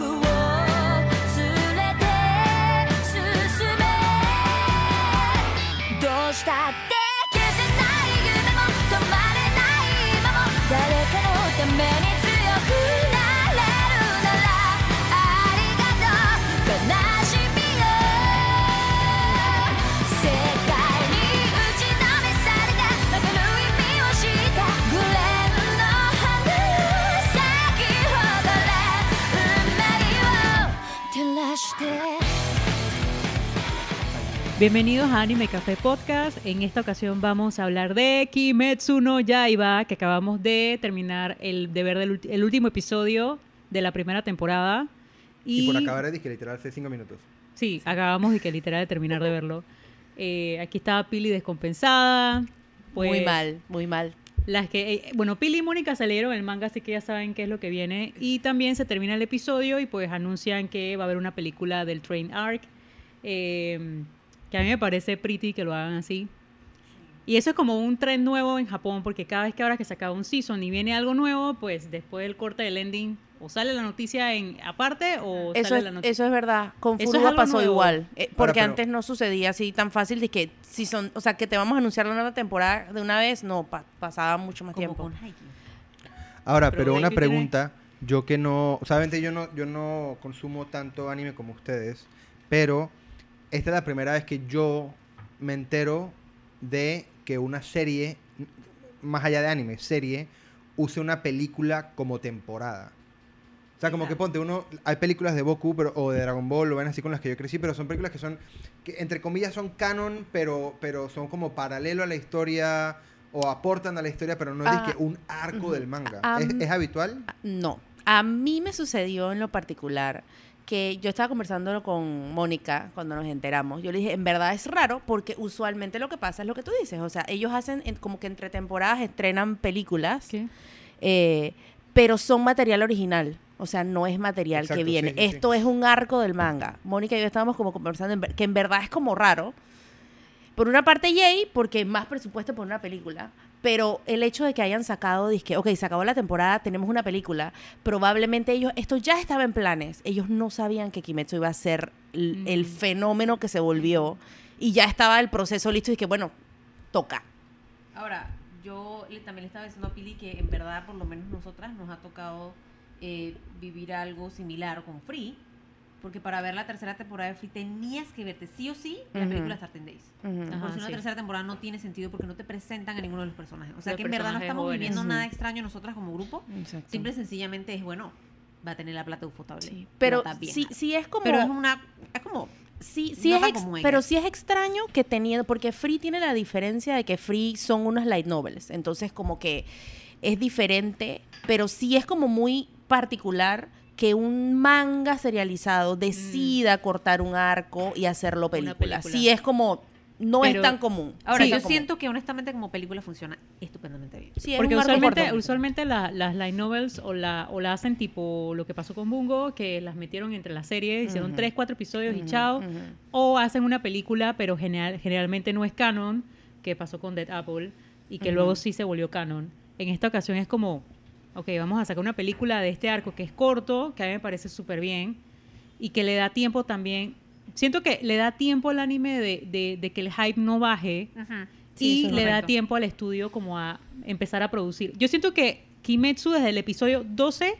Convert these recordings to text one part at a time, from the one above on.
could Bienvenidos a Anime Café Podcast. En esta ocasión vamos a hablar de Kimetsu no Yaiba, que acabamos de terminar el de ver del el último episodio de la primera temporada. Y, por acabar de que literal hace cinco minutos. Sí, acabamos de que literal de terminar de verlo. Eh, aquí estaba Pili descompensada. Pues, muy mal, muy mal. Las que, eh, bueno, Pili y Mónica se leyeron el manga, así que ya saben qué es lo que viene. Y también se termina el episodio y pues anuncian que va a haber una película del Train Arc. eh, que a mí me parece pretty que lo hagan así. Y eso es como un tren nuevo en Japón, porque cada vez que ahora que se acaba un season y viene algo nuevo, pues después del corte del ending, o sale la noticia en aparte o Eso sale es, la noticia. eso es verdad. Con Eso es Furuba algo pasó nuevo. igual. eh, porque pero- antes no sucedía así tan fácil de que si son, o sea, que te vamos a anunciar la nueva temporada de una vez, no, pa- pasaba mucho más como tiempo. con. Ahora, Pero pero, una Haikyuu tiene- pregunta. Yo que no... O sea, yo no, yo no consumo tanto anime como ustedes. Pero esta es la primera vez que yo me entero de que una serie, más allá de anime, serie, use una película como temporada. O sea, como que ponte uno, hay películas de Goku pero, o de Dragon Ball, o ven así con las que yo crecí, pero son películas que son, que entre comillas son canon, pero, pero son como paralelo a la historia o aportan a la historia, pero no es Ah, que un arco del manga. ¿Es, es habitual? No. A mí me sucedió en lo particular que yo estaba conversándolo con Mónica cuando nos enteramos. Yo le dije, en verdad es raro porque usualmente lo que pasa es lo que tú dices. O sea, ellos hacen en- como que entre temporadas estrenan películas. ¿Qué? eh, pero son material original. O sea, no es material Exacto, que viene. sí, sí, sí. Esto es un arco del manga. Mónica y yo estábamos como conversando en que en verdad es como raro. Por una parte, yay, porque más presupuesto por una película. Pero el hecho de que hayan sacado, disque, ok, se acabó la temporada, tenemos una película. Probablemente ellos, esto ya estaba en planes. Ellos no sabían que Kimetsu iba a ser el Mm. fenómeno que se volvió. Y ya estaba el proceso listo y que, bueno, toca. Ahora, yo le- también le estaba diciendo a Pili que en verdad, por lo menos nosotras, nos ha tocado eh, vivir algo similar con Free. Porque para ver la tercera temporada de Free tenías que verte sí o sí la Ujú. película Starting Days. Ujú. Ajá, Porque si una sí. tercera temporada no tiene sentido porque no te presentan a ninguno de los personajes. O sea Los que en verdad no estamos jóvenes. viviendo Ujú. nada extraño nosotras como grupo. Exacto. Simple y sencillamente es bueno, va a tener la plata ufotable. Sí, Pero sí, sí es como... Pero es una. Es como. Sí, sí No es ex- pero sí es extraño que teniendo, porque Free tiene la diferencia de que Free son unos light novels, entonces como que es diferente, pero sí es como muy particular que un manga serializado decida cortar un arco y hacerlo película. película. Sí es como, no Pero- es tan común. Ahora, Sí, yo común. siento que honestamente como película funciona estupendamente bien. Sí, es Porque usualmente, usualmente la- las light novels o la, o la hacen tipo lo que pasó con Bungo, que las metieron entre las series, hicieron tres, cuatro episodios y chao. O hacen una película, pero general, generalmente no es canon, que pasó con Dead Apple, y que luego sí se volvió canon. En esta ocasión es como, ok, vamos a sacar una película de este arco que es corto, que a mí me parece súper bien, y que le da tiempo también. Siento que le da tiempo al anime de, de- de que el hype no baje Sí, y es le da tiempo al estudio como a empezar a producir. Yo siento que Kimetsu desde el episodio 12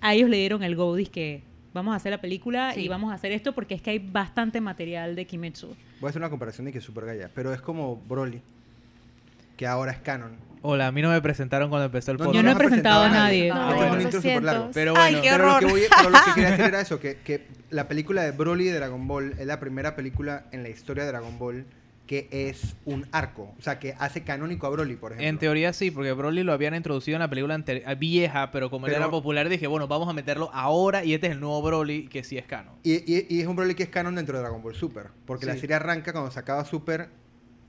a ellos le dieron el go, que vamos a hacer la película Sí. y vamos a hacer esto porque es que hay bastante material de Kimetsu. Voy a hacer una comparación de que es super gaya, pero es como Broly, que ahora es canon. Hola, a mí no me presentaron cuando empezó el No, podcast. Yo no he presentado a nadie. No, Este es un intro súper largo. Pero Ay, bueno, qué Pero lo, que voy- pero lo que quería decir era eso, que, que la película de Broly de Dragon Ball es la primera película en la historia de Dragon Ball que es un arco. O sea, que hace canónico a Broly, por ejemplo. En teoría sí, porque Broly lo habían introducido en la película ante- vieja, pero como él era popular dije, bueno, vamos a meterlo ahora y este es el nuevo Broly que sí es canon. Y, y- y es un Broly que es canon dentro de Dragon Ball Super. Porque la serie arranca cuando se acaba Super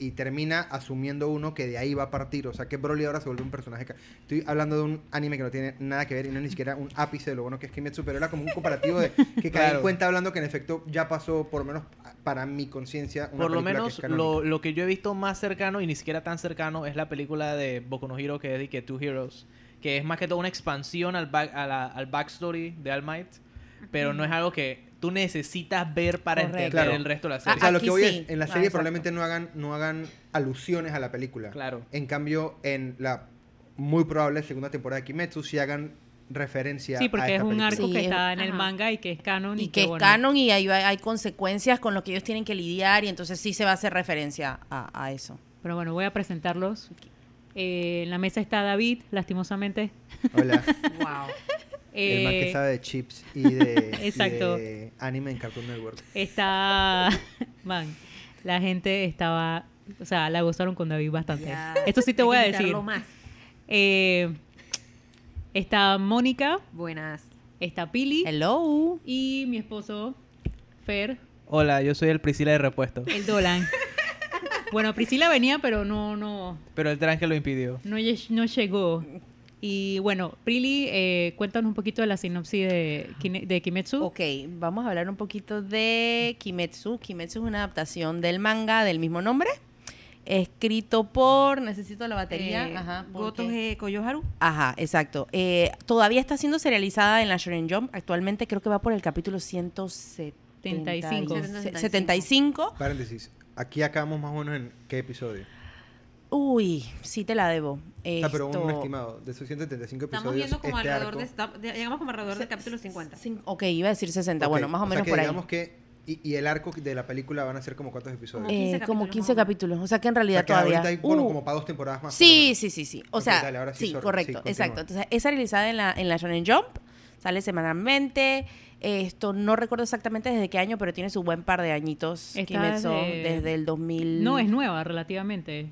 y termina asumiendo uno que de ahí va a partir. O sea que Broly ahora se vuelve un personaje. ca- Estoy hablando de un anime que no tiene nada que ver y no es ni siquiera un ápice de lo bueno que es Kimetsu, pero era como un comparativo de que cae en Claro. cuenta hablando que en efecto ya pasó, por lo menos para mi conciencia, una Por lo película que menos es lo, lo que yo he visto más cercano y ni siquiera tan cercano es la película de Boku no Hero que es de que Two Heroes, que es más que todo una expansión al, back- a la- al backstory de All Might. pero no es algo que tú necesitas ver para Correcto. entender Claro. el resto de la O serie. sea, lo Aquí que voy sí. es, en la Ah, serie exacto. probablemente no hagan, no hagan alusiones a la película. Claro. En cambio, en la muy probable segunda temporada de Kimetsu sí hagan referencia Sí, a porque es esta un película. arco Sí, que es- está en el manga y que es canon. Y, y que es bueno, canon y hay, hay consecuencias con lo que ellos tienen que lidiar y entonces sí se va a hacer referencia a, a eso. Pero bueno, voy a presentarlos. Eh, en la mesa está David, lastimosamente. Hola, Wow. El man que Eh, sabe de chips y de, y Exacto. de anime en Cartoon Network. Está. Man, la gente estaba. O sea, la gozaron con David bastante. Ya. Esto sí te voy a decir. más. Eh, está Mónica, Buenas. está Pili Hello. y mi esposo, Fer, Hola, yo soy el Priscila de repuesto, el Dolan. bueno, Priscila venía, pero no, no, pero el tranque lo impidió. no, no llegó. Y bueno, Pili, eh, cuéntanos un poquito de la sinopsis de, Kimetsu. Ok, vamos a hablar un poquito de Kimetsu. Kimetsu es una adaptación del manga del mismo nombre. Escrito por. Necesito la batería. Eh, Ajá. Goto G. Koyoharu. Ajá, exacto. Eh, todavía está siendo serializada en la Shonen Jump. Actualmente creo que va por el capítulo 175. 75. 75. Paréntesis, aquí acabamos más o menos en qué episodio. Uy, sí te la debo. Ah, pero Esto- un estimado, de esos 175 Estamos episodios, viendo como este alrededor arco, de, esta- de- Llegamos como alrededor del capítulo 50. Cin- Ok, iba a decir 60. Ok, Bueno, más o, sea menos que por ahí. digamos que, y, y el arco de la película van a ser como cuántos episodios. Como 15 Eh, como capítulos 15 más o menos. capítulos. O sea que en O realidad sea, que todavía. ahorita hay, bueno, Uh, como para dos temporadas más. Sí, sí, sí, sí. O Ok, sea, dale, ahora sí, sí, correcto, sí, exacto. Entonces, es realizada en la, en la Shonen Jump, sale semanalmente. Esto no recuerdo exactamente desde qué año, pero tiene su buen par de añitos. Está Kimetsu desde- desde el 2000. No, es nueva relativamente.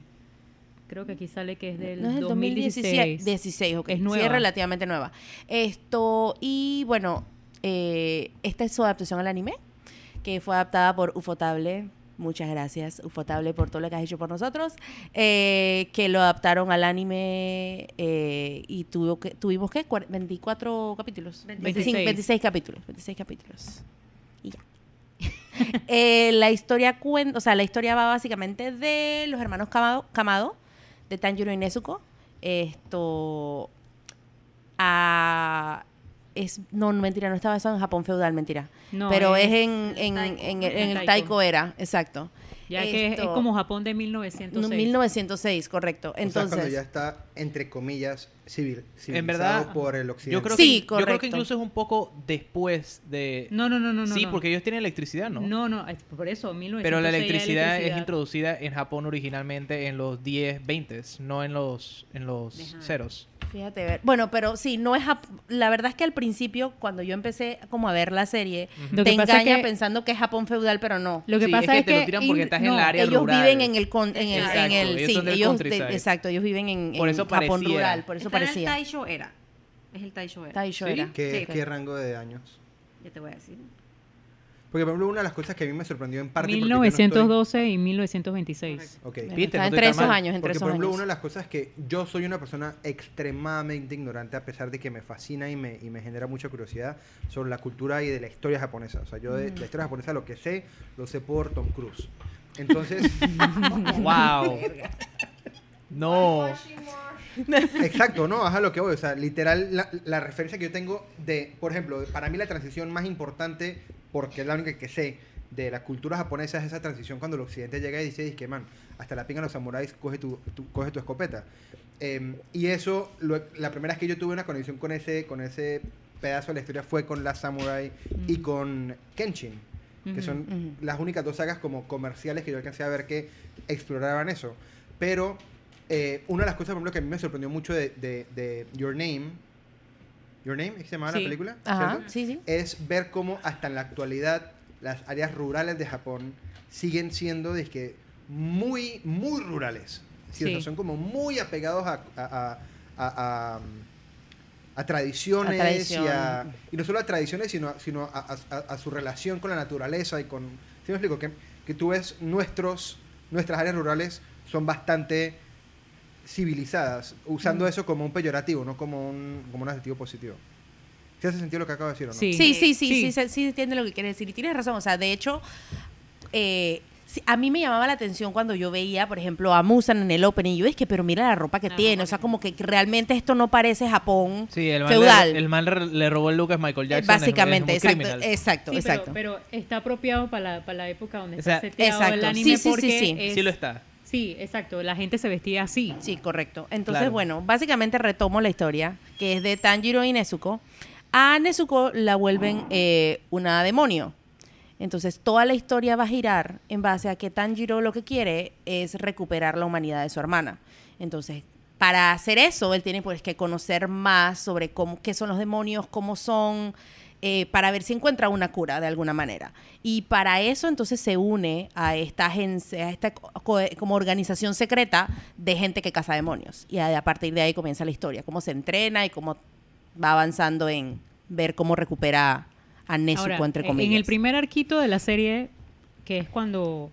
Creo que aquí sale que es del No es del 2016. 2016. 16, ok. Es Sí, nueva. es relativamente nueva. Esto, y bueno, eh, esta es su adaptación al anime, que fue adaptada por Ufotable. Muchas gracias, Ufotable, por todo lo que has hecho por nosotros. eh, que lo adaptaron al anime eh, y tuvo que, tuvimos que 24 capítulos. 26. 25, 26 capítulos. 26 capítulos. Y ya. Eh, la historia cuenta, o sea, la historia va básicamente de los hermanos Kamado de Tanjiro y Nezuko. Esto a es no, mentira, no estaba eso en Japón feudal, mentira. No, Pero es, es en, en, en, el- en el. Taiko era, exacto. Ya que es, es Esto- como Japón de 1906. 1906, correcto. O sea, cuando Entonces, ya está, entre comillas, civil, civilizado verdad, por el occidente. Yo creo, Sí, que, yo creo correcto. que incluso es un poco después de... No, no, no, no. no, sí, no. porque ellos tienen electricidad, ¿no? No, no, es por eso, 1906 Pero la hay electricidad, es introducida en Japón originalmente en los 10, 20, no en los, en los Ajá. ceros. Fíjate ver. Bueno, pero sí, no es la verdad es que al principio cuando yo empecé como a ver la serie, Lo te engaña que- pensando que es Japón feudal, pero no. Lo que Sí, pasa es es que te lo tiran porque in- estás en el no, área ellos rural. viven en el con- en el, en Exacto, el ellos sí, son del ellos de- exacto, ellos viven en, Por en eso Japón pareciera. rural, por eso Está en el parecía. Taisho era. Es el Taisho era. Taisho ¿Sí? era. ¿Qué, Sí. qué rango de años? Ya te voy a decir. Porque, por ejemplo, una de las cosas que a mí me sorprendió en parte... porque yo no 1912 y 1926. estoy- Ok. Está no estoy entre esos mal. años, entre Porque, esos por ejemplo, años. una de las cosas que yo soy una persona extremadamente ignorante, a pesar de que me fascina y me, y me genera mucha curiosidad sobre la cultura y de la historia japonesa. O sea, yo de la historia japonesa lo que sé, lo sé por Tom Cruise. Entonces, ¡Wow! no. exacto, ¿no? Ajá, lo que voy. O sea, literal, la, la referencia que yo tengo de, por ejemplo, para mí la transición más importante, porque es la única que sé, de la cultura japonesa es esa transición cuando el occidente llega y dice, que man, hasta la pinga los samuráis, coge tu, tu- coge tu escopeta. Em, y eso, lo- la primera vez que yo tuve una conexión con ese, con ese pedazo de la historia fue con la Samurai y Mm. con Kenshin, que son las únicas dos sagas como comerciales que yo alcancé a ver que exploraban eso. Pero eh, una de las cosas, por ejemplo, que a mí me sorprendió mucho de, de- de Your Name, Your Name, ¿es que se llamaba Sí. la película? Ajá, ¿Cierto? sí, sí. Es ver cómo hasta en la actualidad las áreas rurales de Japón siguen siendo dizque, muy, muy rurales. Sí, o sea, Sí. son como muy apegados a, a, a- a- a- a tradiciones y, no solo a tradiciones, sino, a- sino a su relación con la naturaleza y con... ¿Sí me explico? Que, que tú ves nuestros, nuestras áreas rurales son bastante civilizadas, usando eso como un peyorativo, no como un, como un adjetivo positivo. ¿Sí hace sentido lo que acabo de decir o no? Sí. Sí, sí, sí, sí, Sí. sí, sí, entiende lo que quiere decir. Y tienes razón, o sea, de hecho, eh, Sí, a mí me llamaba la atención cuando yo veía, por ejemplo, a Musan en el opening. Y yo es que, pero mira la ropa que tiene. O sea, como que realmente esto no parece Japón Sí, el feudal. Le, el man le- robó el look a Michael Eh, Jackson. Básicamente, exacto, criminal. exacto, Sí, exacto. Pero, pero está apropiado para la, para la época donde O sea, está seteado exacto. el Sí, anime sí, sí, porque sí. es- Sí lo está. Sí, exacto. La gente se vestía así. Sí, correcto. Entonces, Claro. bueno, básicamente retomo la historia, que es de Tanjiro y Nezuko. A Nezuko la vuelven eh, una demonio. Entonces, toda la historia va a girar en base a que Tanjiro lo que quiere es recuperar la humanidad de su hermana. Entonces, para hacer eso, él tiene pues que conocer más sobre cómo, qué son los demonios, cómo son, eh, para ver si encuentra una cura de alguna manera. Y para eso entonces se une a esta agencia, a esta co- co- como organización secreta de gente que caza demonios. Y a, a partir de ahí comienza la historia, cómo se entrena y cómo va avanzando en ver cómo recupera a Nezuko, Ahora, entre en- comillas. En el primer arquito de la serie, que es cuando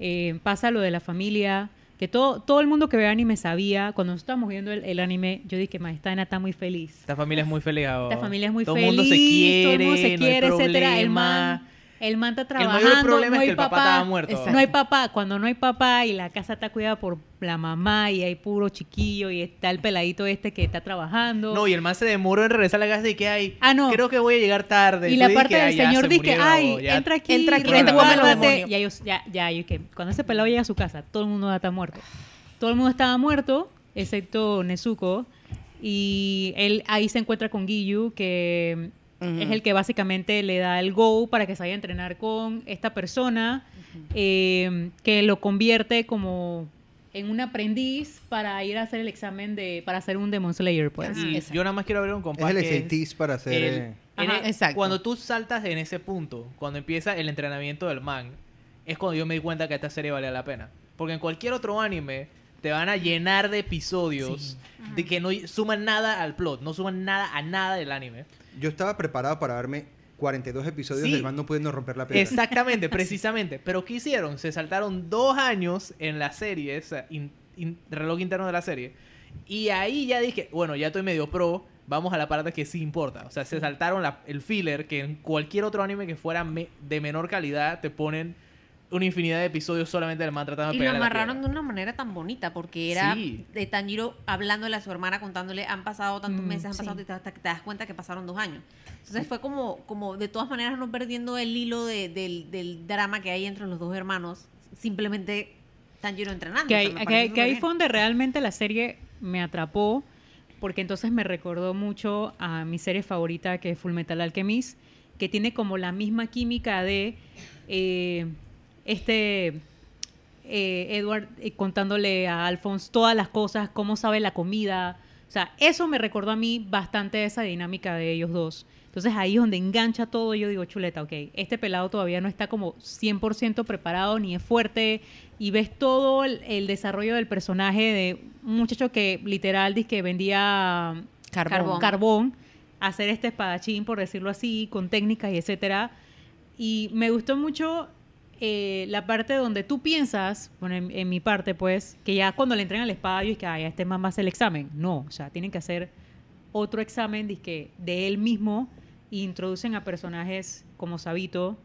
eh, pasa lo de la familia, que todo, todo el mundo que ve anime sabía, cuando nosotros estábamos viendo el, el anime, yo dije, "Ma, esta nena está muy feliz. Esta familia es muy feliz ahora. Esta familia es muy todo feliz, el mundo se quiere, todo el mundo se no hay quiere, etcétera. El man, el man está El trabajando, mayor problema no es hay que el papá papá, estaba muerto. Exacto. no hay papá, cuando no hay papá y la casa está cuidada por la mamá y hay puro chiquillo y está el peladito este que está trabajando. No, y el man se demoró en regresar a la casa y que hay. Ah, no. Creo que voy a llegar tarde. y la parte del "Ay, ya señor se dice, murieron, ay, ya". entra aquí, entra aquí, vete, come los recuérdate". demonios. Y ellos, ya, ya, y que cuando ese pelado llega a su casa, todo el mundo estar muerto. Todo el mundo estaba muerto, excepto Nezuko. Y él ahí se encuentra con Giyu, que Es el que básicamente le da el go para que se vaya a entrenar con esta persona, eh, que lo convierte como en un aprendiz para ir a hacer el examen de, para hacer un Demon Slayer, pues. Exacto. yo nada más quiero abrir un Es compás. el es para hacer... el- eh, en Ajá, el- exacto. Cuando tú saltas en ese punto, cuando empieza el entrenamiento del man, es cuando yo me di cuenta que esta serie valía la pena. Porque en cualquier otro anime te van a llenar de episodios de que no suman nada al plot, no suman nada a nada del anime. Yo estaba preparado para verme 42 episodios Sí. del man no pudiendo romper la piedra. Exactamente, precisamente. Pero ¿qué hicieron? Se saltaron dos años en la serie, o sea, in- in- reloj interno de la serie. Y ahí ya dije, bueno, ya estoy medio pro, vamos a la parte que sí importa. O sea, se saltaron la- el filler que en cualquier otro anime que fuera me- de menor calidad te ponen una infinidad de episodios solamente del man tratando de Y lo pegar a la amarraron de una manera tan bonita, porque era Sí. de Tanjiro hablándole a su hermana, contándole, han pasado tantos Mm, meses, han sí. pasado, hasta que te das cuenta que pasaron dos años. Entonces fue como, como de todas maneras no perdiendo el hilo de- del, del drama que hay entre los dos hermanos, simplemente Tanjiro entrenando. que o sea, que, ahí- que ahí súper fue donde realmente la serie me atrapó, porque entonces me recordó mucho a mi serie favorita, que es Full Metal Alchemist, que tiene como la misma química de eh, este eh, Edward eh, contándole a Alphonse todas las cosas, cómo sabe la comida. O sea, eso me recordó a mí bastante esa dinámica de ellos dos. Entonces ahí es donde engancha todo. Yo digo, chuleta, ok, este pelado todavía no está como 100% preparado ni es fuerte. Y ves todo el, el desarrollo del personaje de un muchacho que literal dice que vendía Carbón. Carbón. carbón, hacer este espadachín, por decirlo así, con técnicas y etcétera. Y me gustó mucho eh, la parte donde tú piensas, bueno, en, en mi parte, pues, que ya cuando le entregan la espada, yo es que, ay, a este man va a hacer el examen. No, o sea, tienen que hacer otro examen dizque, de él mismo e introducen a personajes como Sabito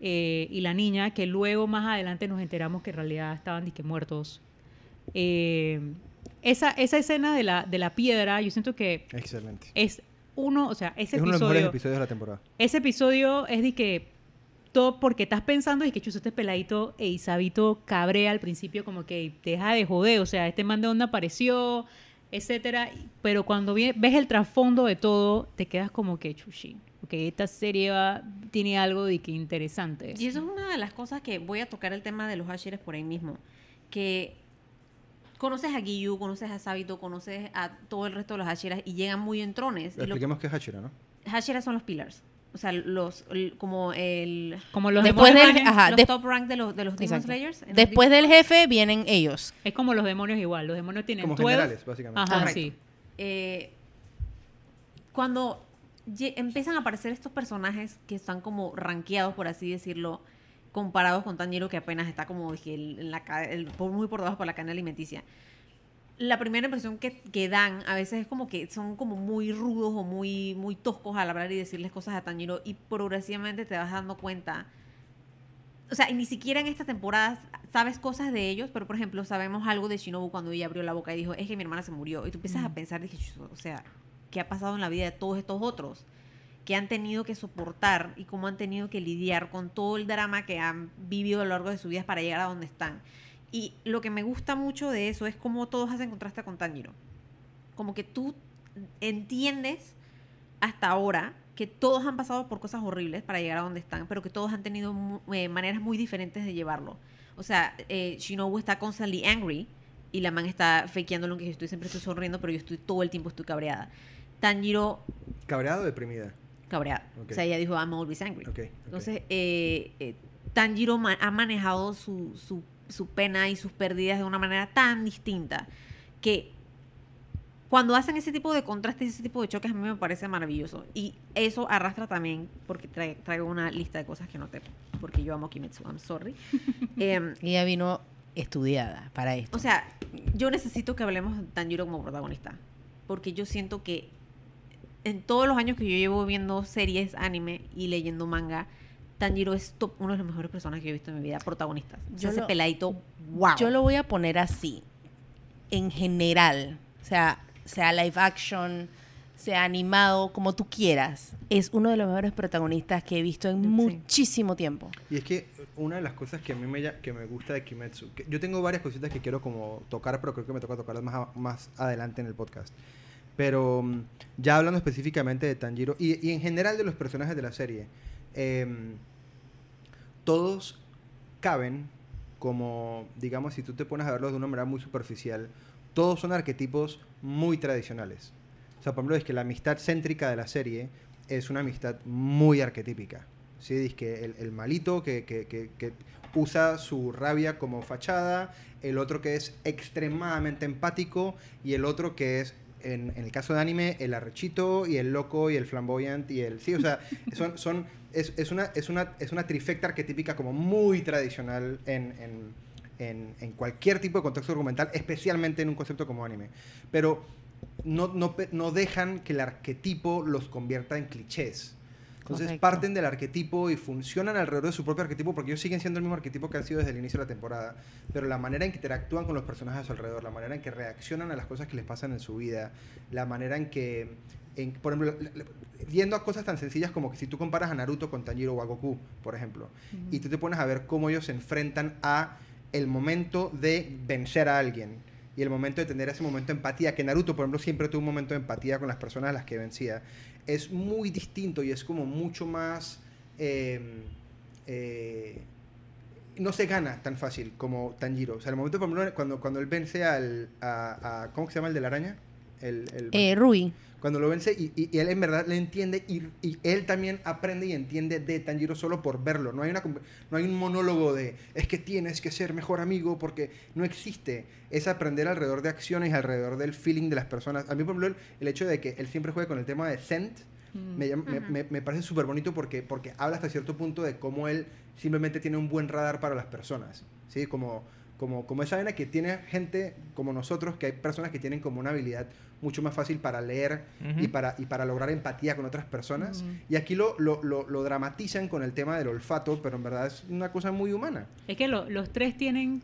eh, y la niña, que luego más adelante nos enteramos que en realidad estaban dizque, muertos. Eh, esa, esa escena de la, de la piedra, yo siento que Excelente. es uno, o sea, ese es uno de los mejores episodio, episodios de la temporada. ese episodio es de que todo porque estás pensando y que chuzo este peladito e Isabito cabrea al principio como que deja de joder, o sea, este man de dónde apareció, etcétera, pero cuando ves el trasfondo de todo, te quedas como que chuchín, porque esta serie va- tiene algo de que interesante. Y eso es una de las cosas que voy a tocar el tema de los Hashiras por ahí mismo. Que conoces a Giyu, conoces a Sabito, conoces a todo el resto de los Hashiras y llegan muy en trones. Expliquemos qué es Hachira, ¿no? Hashiras son los pillars. O sea, los el- como el Como los Después demonios, del- ajá, los de- top rank de los de los Demon. Slayers. Después del jefe vienen ellos. es como los demonios igual, los demonios tienen Como 12, generales, básicamente. Ajá, Correcto. sí. eh, cuando empiezan a aparecer estos personajes que están como rankeados, por así decirlo, comparados con Tanjiro, que apenas está como dije, el- en la, ca- el- por- muy por debajo por la cadena alimenticia. La primera impresión que, que dan a veces es como que son como muy rudos o muy, muy toscos al hablar y decirles cosas a Tanjiro y progresivamente te vas dando cuenta o sea, y ni siquiera en esta temporada sabes cosas de ellos, pero por ejemplo, sabemos algo de Shinobu cuando ella abrió la boca y dijo, es que mi hermana se murió. Y tú empiezas a pensar, dije, o sea, ¿qué ha pasado en la vida de todos estos otros? Que han tenido que soportar y cómo han tenido que lidiar con todo el drama que han vivido a lo largo de sus vidas para llegar a donde están. Y lo que me gusta mucho de eso es cómo todos hacen contraste con Tanjiro. Como que tú entiendes hasta ahora que todos han pasado por cosas horribles para llegar a donde están, pero que todos han tenido eh, maneras muy diferentes de llevarlo. O sea, eh, Shinobu está constantly angry y la man está fakeándolo que yo estoy siempre estoy sonriendo, pero yo estoy todo el tiempo estoy cabreada. Tanjiro ¿Cabreado o deprimida? cabreada. Ok. O sea, ella dijo, I'm always angry. Ok, ok. Entonces, eh, eh, Tanjiro ha manejado su, su, su pena y sus pérdidas de una manera tan distinta que cuando hacen ese tipo de contrastes, ese tipo de choques, a mí me parece maravilloso. Y eso arrastra también, porque trae- traigo una lista de cosas que no te... Porque yo amo Kimetsu, I'm sorry. Em, Ella vino estudiada para esto. o sea, yo necesito que hablemos de Tanjiro como protagonista. Porque yo siento que en todos los años que yo llevo viendo series, anime y leyendo manga, Tanjiro es top, uno de los mejores personajes que he visto en mi vida, protagonistas. O sea, Yo ese lo- peladito, wow. Yo lo voy a poner así. En general. O sea, sea live action, sea animado, como tú quieras. Es uno de los mejores protagonistas que he visto en Sí. muchísimo tiempo. Y es que una de las cosas que a mí me, que me gusta de Kimetsu, que yo tengo varias cositas que quiero como tocar, pero creo que me toca tocarlas más, más adelante en el podcast. Pero mm, ya hablando específicamente de Tanjiro y, y en general de los personajes de la serie, em, todos caben como, digamos, si tú te pones a verlos de una manera muy superficial, todos son arquetipos muy tradicionales. O sea, por ejemplo, es que la amistad céntrica de la serie es una amistad muy arquetípica. ¿sí? Es que el, el malito que, que- que- que usa su rabia como fachada, el otro que es extremadamente empático y el otro que es, en, en el caso de anime, el arrechito y el loco y el flamboyant y el... Sí, o sea, son, son, es, es una, es, una, es una trifecta arquetípica como muy tradicional en, en, en, en cualquier tipo de contexto argumental, especialmente en un concepto como anime. Pero no, no, no dejan que el arquetipo los convierta en clichés. Entonces Correcto. parten del arquetipo y funcionan alrededor de su propio arquetipo porque ellos siguen siendo el mismo arquetipo que han sido desde el inicio de la temporada. Pero la manera en que interactúan con los personajes a su alrededor, la manera en que reaccionan a las cosas que les pasan en su vida, la manera en que, en- por ejemplo, yendo a cosas tan sencillas como que si tú comparas a Naruto con Tanjiro o a Goku, por ejemplo, y tú te pones a ver cómo ellos se enfrentan a el momento de vencer a alguien y el momento de tener ese momento de empatía, que Naruto, por ejemplo, siempre tuvo un momento de empatía con las personas a las que vencía, es muy distinto y es como mucho más... eh, eh, no se gana tan fácil como Tanjiro. O sea, el momento, por ejemplo, cuando, cuando él vence al... A, a- ¿Cómo se llama el de la araña? El, el- Eh, Rui. cuando lo vence y, y- y él en verdad le entiende y, y él también aprende y entiende de Tanjiro solo por verlo. No hay, una, no hay un monólogo de es que tienes que ser mejor amigo porque no existe. Es aprender alrededor de acciones, alrededor del feeling de las personas. A mí, por ejemplo, el, el hecho de que él siempre juegue con el tema de Scent me, llama- me- me- me parece súper bonito porque, porque habla hasta cierto punto de cómo él simplemente tiene un buen radar para las personas. ¿sí? Como, como, como esa vaina que tiene gente como nosotros, que hay personas que tienen como una habilidad mucho más fácil para leer y, Ujú. para, y para lograr empatía con otras personas. Ujú. Y aquí lo, lo, lo, lo dramatizan con el tema del olfato, pero en verdad es una cosa muy humana. Es que lo- los tres tienen,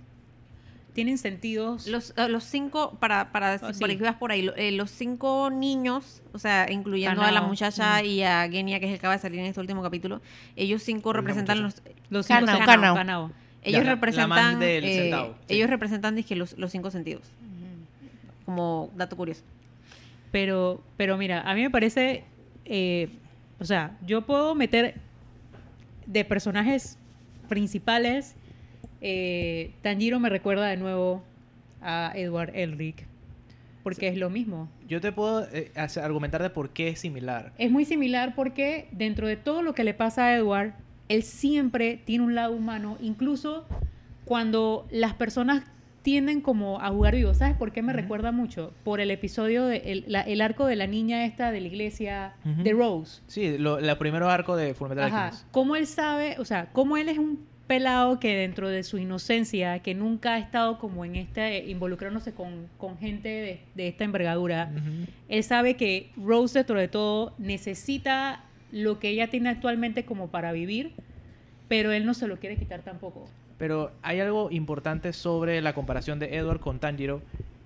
tienen sentidos. Los, eh, los cinco, para, para, Oh, sí. que veas por ahí, lo- eh, los cinco niños, o sea, incluyendo a la muchacha Mm. y a Genia, que es el que acaba de salir en este último capítulo, ellos cinco ¿Cuál es la representan los... los cinco Kanao. Kanao. Ellos la- representan... del eh, centavo, sí. Ellos representan, dizque, los, los cinco sentidos. Como dato curioso. Pero, pero mira, a mí me parece, eh, o sea, yo puedo meter de personajes principales, eh, Tanjiro me recuerda de nuevo a Edward Elric, porque es lo mismo. Yo te puedo eh, argumentar de por qué es similar. Es muy similar porque dentro de todo lo que le pasa a Edward, él siempre tiene un lado humano, incluso cuando las personas tienden como a jugar vivo. ¿Sabes por qué me recuerda mucho? Por el episodio, de el, la- el arco de la niña esta de la iglesia de Rose. Sí, lo, la primero arco de Fullmetal Ajá. Alchemist. Cómo él sabe, o sea, cómo él es un pelado que dentro de su inocencia, que nunca ha estado como en este, involucrándose con, con gente de, de esta envergadura, él sabe que Rose dentro de todo necesita lo que ella tiene actualmente como para vivir pero él no se lo quiere quitar tampoco. Pero hay algo importante sobre la comparación de Edward con Tanjiro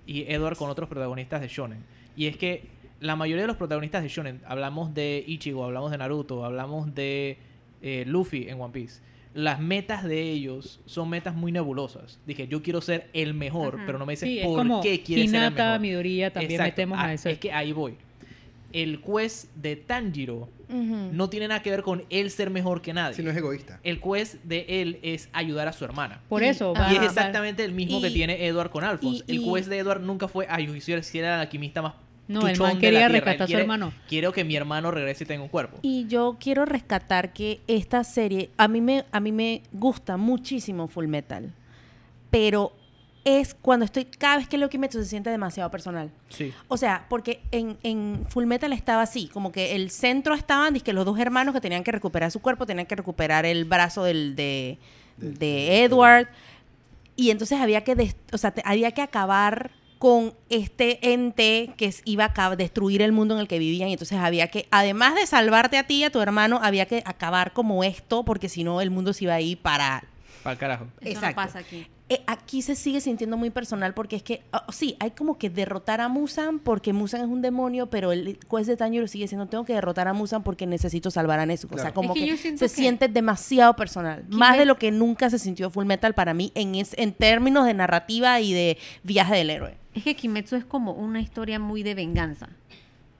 y Edward con otros protagonistas de Shonen. Y es que la mayoría de los protagonistas de Shonen, hablamos de Ichigo, hablamos de Naruto, hablamos de eh, Luffy en One Piece. Las metas de ellos son metas muy nebulosas. Dije, yo quiero ser el mejor, Ajá. pero no me Sí, es por como qué quieres ser el mejor. Midoriya, también Exacto. metemos Ah, a eso. Es que ahí voy. El quest de Tanjiro no tiene nada que ver con él ser mejor que nadie. Si no es egoísta. El quest de él es ayudar a su hermana. Por Y- eso, Ah, Y es exactamente el mismo que tiene Edward con Alphonse. y- el y- quest de Edward nunca fue, ay, yo quisiera ser el alquimista más No, el man quería la Tierra". Él rescatar a su hermano. Quiero que mi hermano regrese y tenga un cuerpo. Y yo quiero rescatar que esta serie, a mí me, a mí me gusta muchísimo Full Metal, pero es cuando estoy, cada vez que leo Kimetsu se siente demasiado personal. Sí. O sea, porque en, en Full Metal estaba así, como que el centro estaban, que los dos hermanos que tenían que recuperar su cuerpo, tenían que recuperar el brazo del, de, de Edward, y entonces había que, des- o sea, te- había que acabar con este ente que iba a destruir el mundo en el que vivían, y entonces había que, además de salvarte a ti y a tu hermano, había que acabar como esto, porque si no el mundo se iba a ir para Para el carajo. Eso Exacto. no pasa aquí. Eh, aquí se sigue sintiendo muy personal porque es que, ah, sí, hay como que derrotar a Musan porque Musan es un demonio, pero el quest de Tanjiro sigue siendo, tengo que derrotar a Musan porque necesito salvar a Nezuko. O sea, como Es que se que- siente demasiado personal. Más de lo que nunca se sintió Full Metal para mí en, es- en términos de narrativa y de viaje del héroe. Es que Kimetsu es como una historia muy de venganza.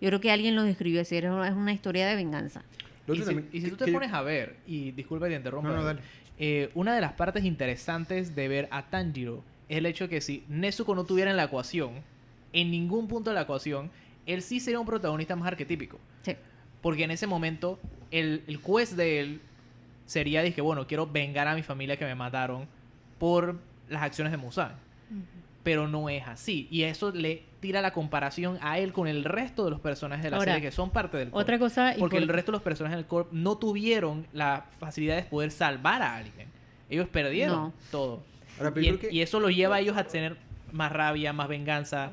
Yo creo que alguien lo describió así, es una historia de venganza. Lo Y si, y si tú te pones a ver, y disculpa que te interrumpa, No. Eh, una de las partes interesantes de ver a Tanjiro es el hecho que si Nezuko no tuviera en la ecuación, en ningún punto de la ecuación, él sí sería un protagonista más arquetípico. Sí. Porque en ese momento, el, el quest de él sería, dije, bueno, quiero vengar a mi familia que me mataron por las acciones de Musan. Pero no es así. Y eso le tira la comparación a él con el resto de los personajes de la Ahora, serie que son parte del core. Otra cosa Porque el resto de los personajes del core no tuvieron la facilidad de poder salvar a alguien. Ellos perdieron No. todo. Ahora, Y, que- eso los lleva a ellos a tener más rabia, más venganza,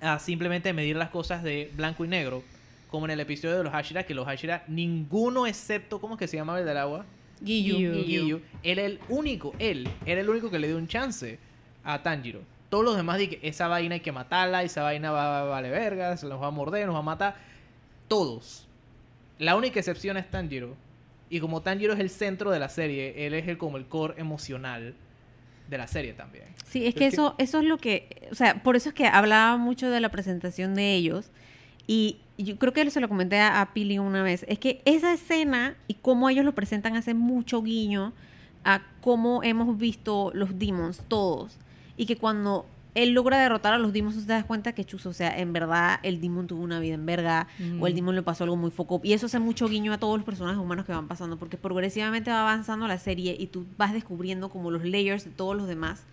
a simplemente medir las cosas de blanco y negro, como en el episodio de los Hashira, que los Hashira, ninguno excepto, ¿cómo es que se llama el del agua? Giyu. Giyu. Giyu, era el único, él, era el único que le dio un chance a Tanjiro. Todos los demás di que esa vaina hay que matarla, esa vaina va, va- vale verga, se nos va a morder, nos va a matar. Todos. La única excepción es Tanjiro. Y como Tanjiro es el centro de la serie, él es el, como el core emocional de la serie también. Sí, es Pero que es que- eso, eso es lo que, o sea, por eso es que hablaba mucho de la presentación de ellos y yo creo que se lo comenté a, a Pili una vez, es que esa escena y cómo ellos lo presentan hace mucho guiño a cómo hemos visto los demons todos y que cuando él logra derrotar a los demons, te das cuenta que chuzo, o sea, en verdad el demon tuvo una vida en verga o el demon le pasó algo muy foco y eso hace mucho guiño a todos los personajes humanos que van pasando porque progresivamente va avanzando la serie y tú vas descubriendo como los layers de todos los demás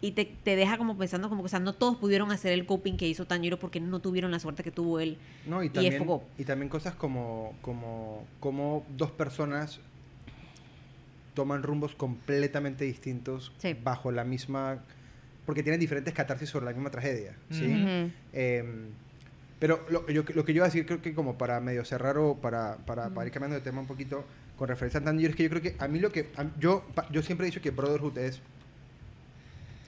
y te, te deja como pensando como que, o sea, no todos pudieron hacer el coping que hizo Tanjiro porque no tuvieron la suerte que tuvo él. No, y y es también, Foucault. y también cosas como, como, como dos personas toman rumbos completamente distintos Sí. bajo la misma... Porque tienen diferentes catarsis sobre la misma tragedia, ¿sí? Em, pero lo, yo- lo que yo iba a decir, creo que como para medio cerrar o para, para, para ir cambiando de tema un poquito con referencia a Tanjiro, es que yo creo que a mí lo que... a- yo, yo siempre he dicho que Brotherhood es,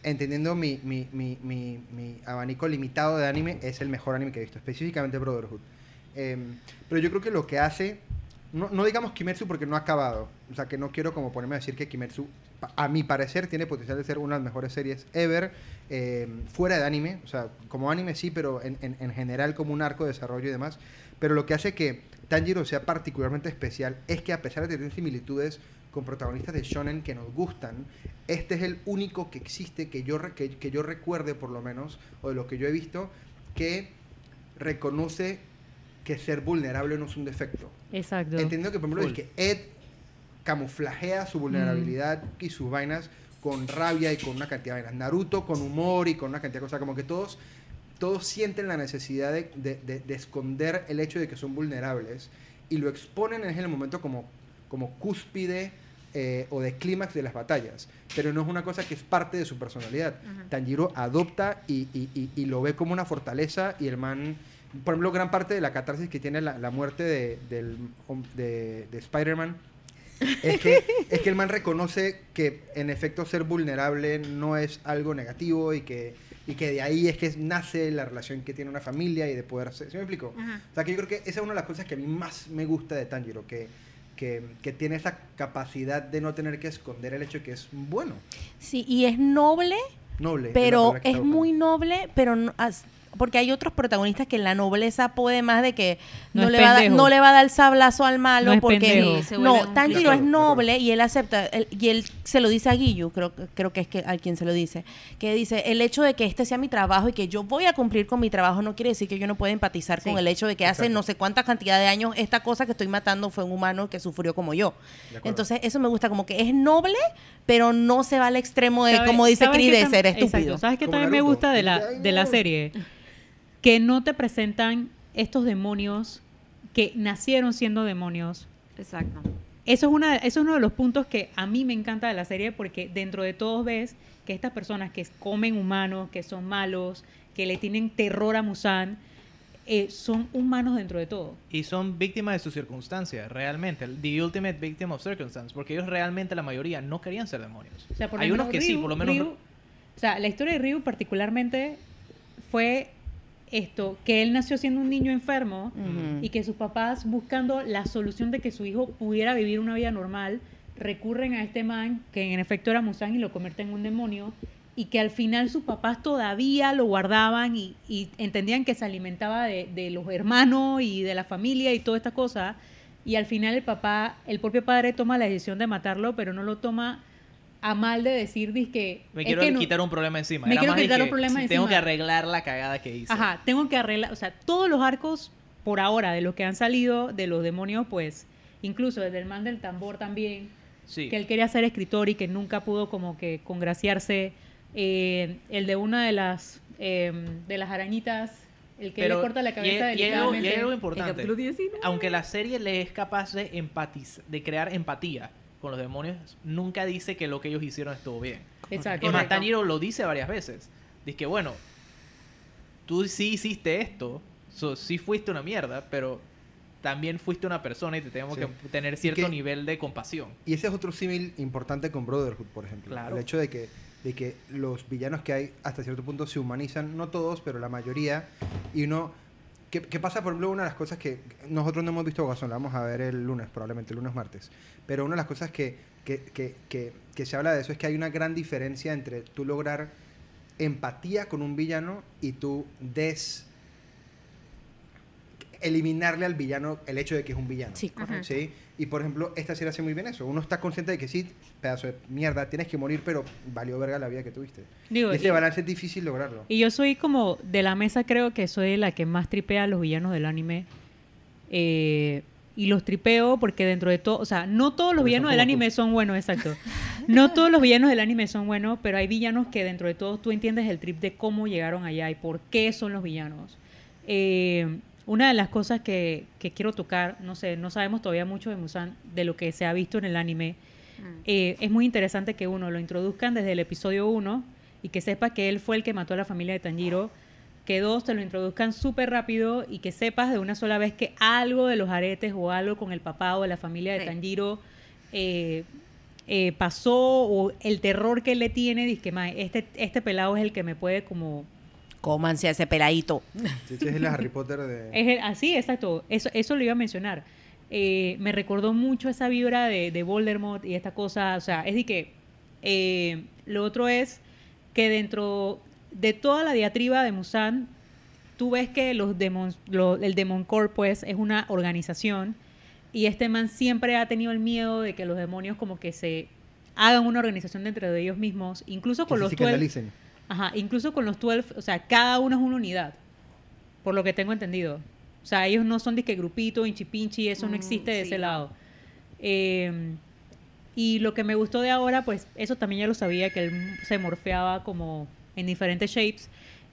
entendiendo mi, mi, mi, mi, mi abanico limitado de anime, es el mejor anime que he visto, específicamente Brotherhood. Em, pero yo creo que lo que hace, no, digamos Kimetsu porque no ha acabado, o sea que no quiero como ponerme a decir que Kimetsu, a mi parecer, tiene potencial de ser una de las mejores series ever, em, fuera de anime, o sea, como anime sí, pero en, en, en general como un arco de desarrollo y demás. Pero lo que hace que Tanjiro sea particularmente especial es que a pesar de tener similitudes con protagonistas de shonen que nos gustan, este es el único que existe que yo, que, que yo recuerde por lo menos, o de lo que yo he visto, que reconoce que ser vulnerable no es un defecto. Exacto. Entendiendo que, por ejemplo, es que Ed camuflajea su vulnerabilidad y sus vainas con rabia y con una cantidad de vainas. Naruto con humor y con una cantidad de cosas. Como que todos, todos sienten la necesidad de, de- de- de esconder el hecho de que son vulnerables y lo exponen en el momento como, como cúspide eh, o de clímax de las batallas. Pero no es una cosa que es parte de su personalidad. Tanjiro adopta y, y- y- y lo ve como una fortaleza y el man... Por ejemplo, gran parte de la catarsis que tiene la, la muerte de, del, hom- de, de Spider-Man es que, es que el man reconoce que en efecto ser vulnerable no es algo negativo y que, y que de ahí es que nace la relación que tiene una familia y de poder hacer. ¿Sí me explico? O sea, que yo creo que esa es una de las cosas que a mí más me gusta de Tanjiro, que, que, que tiene esa capacidad de no tener que esconder el hecho de que es bueno, Sí, y es noble, noble. pero es muy noble, pero no- as- porque hay otros protagonistas que la nobleza puede más de que No le, va a no le va a dar el sablazo al malo No porque. Sí, no, Tanjiro es noble y él acepta él- y él se lo dice a Guillu, creo creo que es que a quien se lo dice, que dice, el hecho de que este sea mi trabajo y que yo voy a cumplir con mi trabajo no quiere decir que yo no pueda empatizar con el hecho de que hace Exacto. no sé cuánta cantidad de años esta cosa que estoy matando fue un humano que sufrió como yo. Entonces, eso me gusta como que es noble, pero no se va al extremo de ¿Sabes- como dice Chris de ser exacto, estúpido. ¿Sabes qué también me gusta de la, de la serie? Que no te presentan estos demonios que nacieron siendo demonios. Exacto. Eso es, una, eso es uno de los puntos que a mí me encanta de la serie porque dentro de todos ves que estas personas que comen humanos, que son malos, que le tienen terror a Musan, eh, son humanos dentro de todo. Y son víctimas de sus circunstancias, realmente. The ultimate victim of circumstance. Porque ellos realmente, la mayoría, no querían ser demonios. O sea, por Hay ejemplo, unos que sí, por lo menos. Ryu- o sea, la historia de Ryu particularmente fue esto, que él nació siendo un niño enfermo y que sus papás buscando la solución de que su hijo pudiera vivir una vida normal, recurren a este man, que en efecto era Musan y lo convierten en un demonio, y que al final sus papás todavía lo guardaban y, y entendían que se alimentaba de, de los hermanos y de la familia y toda esta cosa, y al final el papá, el propio padre toma la decisión de matarlo, pero no lo toma a mal de decir, que Me quiero que no- quitar un problema encima. Me Era quiero más quitar un problema Tengo encima. que arreglar la cagada que hice. Ajá, tengo que arreglar, o sea, todos los arcos por ahora de los que han salido de los demonios, pues, incluso desde el man del tambor también, Sí. que él quería ser escritor y que nunca pudo como que congraciarse, eh, el de una de las eh, de las arañitas, el que Pero- le corta la y cabeza y algo- y algo El importante. capítulo 19. Aunque la serie le es capaz de empatiz de crear empatía con los demonios, nunca dice que lo que ellos hicieron estuvo bien. Exacto. Correcto. Tanjiro lo dice varias veces. Dice que, bueno, tú sí hiciste esto, so, sí fuiste una mierda, pero también fuiste una persona y te tenemos Sí. que tener cierto que- nivel de compasión. Y ese es otro símil importante con Brotherhood, por ejemplo. Claro. El hecho de que, de que los villanos que hay hasta cierto punto se humanizan, no todos, pero la mayoría. Y uno. ¿Qué, pasa, por ejemplo, una de las cosas que nosotros no hemos visto Guasón, la vamos a ver el lunes, probablemente el lunes martes. Pero una de las cosas que, que, que, que, que se habla de eso es que hay una gran diferencia entre tú lograr empatía con un villano y tú des eliminarle al villano el hecho de que es un villano. Sí, correcto. ¿sí? Y por ejemplo, esta serie hace muy bien eso. Uno está consciente de que sí, pedazo de mierda, tienes que morir, pero valió verga la vida que tuviste. Digo, y ese y- balance es difícil lograrlo. Y yo soy como de la mesa, creo que soy la que más tripea a los villanos del anime. Eh, y los tripeo porque dentro de todo, o sea, no todos los villanos del tú. anime son buenos, exacto. No todos los villanos del anime son buenos, pero hay villanos que dentro de todo tú entiendes el trip de cómo llegaron allá y por qué son los villanos. Eh, una de las cosas que, que quiero tocar, no sé, no sabemos todavía mucho de Musan, de lo que se ha visto en el anime. Eh, es muy interesante que uno lo introduzcan desde el episodio 1 y que sepa que él fue el que mató a la familia de Tanjiro. Que dos, te lo introduzcan súper rápido y que sepas de una sola vez que algo de los aretes o algo con el papá o de la familia de Sí. Tanjiro eh, eh, pasó o el terror que él le tiene, dice que "Mae, este, este pelado es el que me puede como Cómanse a ese peladito. Sí, ese es el Harry Potter de... es el- así, exacto. Eso, eso lo iba a mencionar. Eh, me recordó mucho esa vibra de, de Voldemort y esta cosa. O sea, es de que eh, lo otro es que dentro de toda la diatriba de Musan, tú ves que los demons, lo- el Demon Corps, pues, es una organización y este man siempre ha tenido el miedo de que los demonios como que se hagan una organización dentro de ellos mismos, incluso que con se los 12. Ajá, incluso con los 12, o sea, cada uno es una unidad, por lo que tengo entendido. O sea, ellos no son disque grupito, inchi pinchi, eso no Mm, existe de sí, ese lado. Eh, y lo que me gustó de ahora, pues eso también ya lo sabía, que él se morfeaba como en diferentes shapes.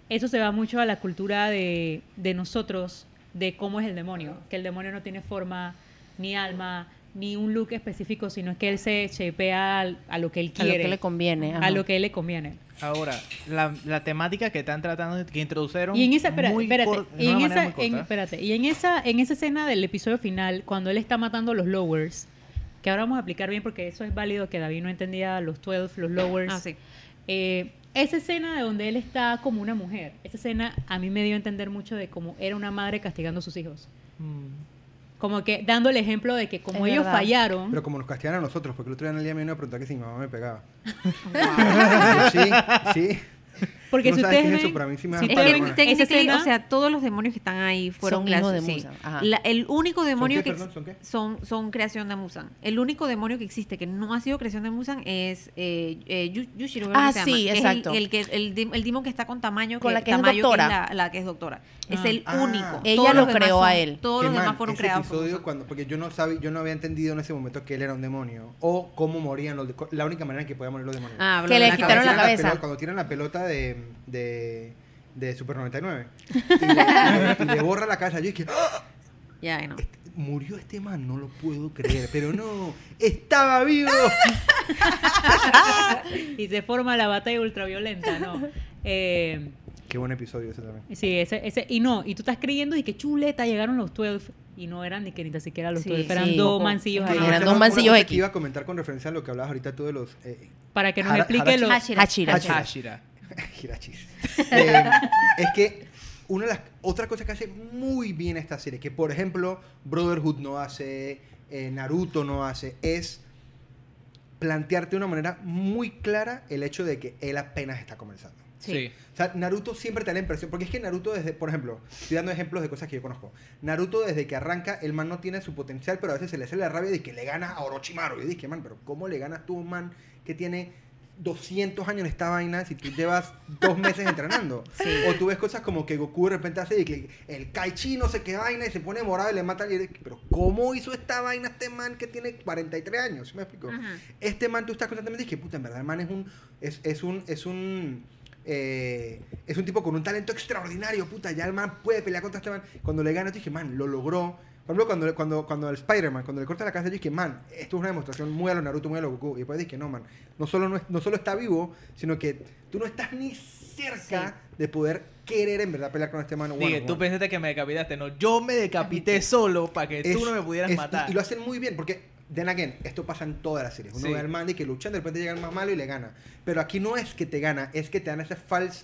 Eso se va mucho a la cultura de, de nosotros, de cómo es el demonio, que el demonio no tiene forma, ni alma, ni un look específico, sino es que él se shapea al- a lo que él A lo quiere, que le conviene. a lo que él le conviene. Ahora, la, la temática que están tratando, que introdujeron. Y en esa, espera- muy espérate, cor- de y en esa, muy en- espérate, y en esa, en esa escena del episodio final, cuando él está matando a los lowers, que ahora vamos a aplicar bien porque eso es válido, que David no entendía los 12, los lowers. Ah, sí. Eh, esa escena de donde él está como una mujer, esa escena a mí me dio a entender mucho de cómo era una madre castigando a sus hijos. Como que dando el ejemplo de que como Es ellos verdad. fallaron, Pero como nos castigan a nosotros, porque el otro día en el día me vino a preguntar que si mi mamá me pegaba. Yo, sí, sí. Porque si no sabes ustedes es eso, ven- pero a mí sí me si Es que técnicamente, o sea, todos los demonios que están ahí fueron Son hijos de Musan, ajá. La- el único demonio qué, que perdón? ¿Son qué? son son creación de Musan. El único demonio que existe que no ha sido creación de Musan es eh, eh, Yu- Yushiro, Ah, que se sí, llama, que es exacto. el, el que el, el demon que está con tamaño Con la que es Tamayo, doctora. la, la que es doctora. Es Ah. el Ah. único. Ella Todos lo los demás creó a son- él. Todos Que, los demás fueron creados cuando porque yo no sabía yo no había entendido en ese momento que él era un demonio o cómo morían los la única manera en que podían morir los demonios Ah, Que le la quitaron la cabeza. pelota- cuando tiran la pelota de, de, de Super 99 y le, y le- borra la cabeza yo dije ¡Ah! Ya, no. Este- murió este man no lo puedo creer pero no estaba vivo y se forma la batalla ultraviolenta, ¿no? Eh, qué buen episodio ese también sí, ese, ese, y no, y tú estás creyendo y que chuleta llegaron los 12 y no eran ni que ni siquiera los Sí, 12, eran sí. dos Poco. mancillos Que ahí. Eran dos mancillos X. que iba a comentar con referencia a lo que hablabas ahorita tú de los eh, Para que nos explique los... Hashira. Hashira. Hashira. Hirachis. Eh, es que una de las otra cosa que hace muy bien esta serie, que por ejemplo Brotherhood no hace, eh, Naruto no hace, es plantearte de una manera muy clara el hecho de que él apenas está comenzando. Sí. O sea, Naruto siempre te da la impresión, porque es que Naruto desde, por ejemplo, estoy dando ejemplos de cosas que yo conozco. Naruto desde que arranca, el man no tiene su potencial, pero a veces se le hace la rabia de que le gana a Orochimaru. Y dije, man, pero ¿cómo le ganas tú a un man que tiene 200 años en esta vaina si tú llevas dos meses entrenando? O tú ves cosas como que Goku de repente hace de que el Kaichi no sé qué vaina y se pone morado y le mata. Y pero ¿cómo hizo esta vaina este man que tiene 43 años? ¿Sí ¿Me explico? Este man tú estás constantemente y que puta, en verdad el man es un es, es un es un eh, es un tipo con un talento extraordinario, puta, ya el man puede pelear contra este man. Cuando le gana, yo dije, man, lo logró. Por ejemplo, cuando, cuando, cuando el Spider-Man, cuando le corta la cabeza, yo dije, man, esto es una demostración muy a lo Naruto, muy a lo Goku. Y después dije, no, man, no solo, no, es- no solo está vivo, sino que tú no estás ni cerca de poder querer en verdad pelear con este man. one Dije, tú pensaste que me decapitaste. No, yo me decapité solo para que tú Es- no me pudieras es- matar. Y, y lo hacen muy bien, porque, then again, esto pasa en todas las series. Uno Sí. ve al man y que luchan, de repente llega el más malo y le gana. Pero aquí no es que te gana, es que te dan ese false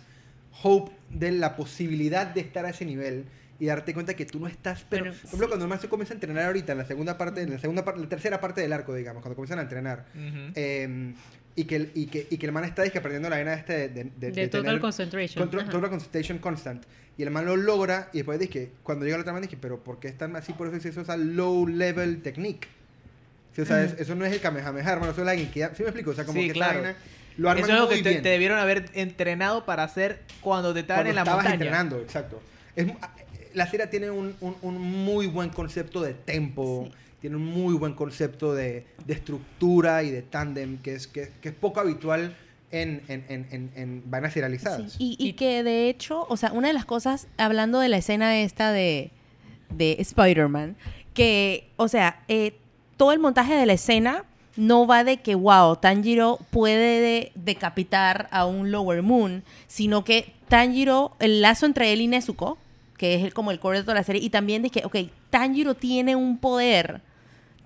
hope de la posibilidad de estar a ese nivel y darte cuenta que tú no estás. Pero, Bueno, por ejemplo, cuando el man se comienza a entrenar ahorita, en la segunda parte, en la segunda parte, la tercera parte del arco, digamos, cuando comienzan a entrenar. Ujú. eh, y, que el, y, que, y que el man está disque aprendiendo la vaina este de, de, de, De Total tener- Concentration. Control-. Total Concentration Constant. Y el man lo logra y después dije, cuando llega el otro man dije, pero ¿por qué están así? Por eso es eso es low level technique. Sí, o sea, es- eso no es el Kamehameha, hermano, eso es la Genki. ¿Sí me explico? O sea, como Sí, que esa claro. vaina lo arman Eso es lo muy que te, te debieron haber entrenado para hacer cuando te estaban cuando en la estabas montaña. entrenando, exacto. Es la serie tiene un, un- un muy buen concepto de tempo, tiene un muy buen concepto de, de estructura y de tándem, que es, que, que es poco habitual en, en, en, en, en vainas serializadas. Sí, Y, y que de hecho, o sea, una de las cosas, hablando de la escena esta de, de Spider-Man, que, o sea, eh, todo el montaje de la escena no va de que, wow, Tanjiro puede de- decapitar a un Lower Moon, sino que Tanjiro, el lazo entre él y Nezuko, que es el- como el core de toda la serie, y también de que, ok, Tanjiro tiene un poder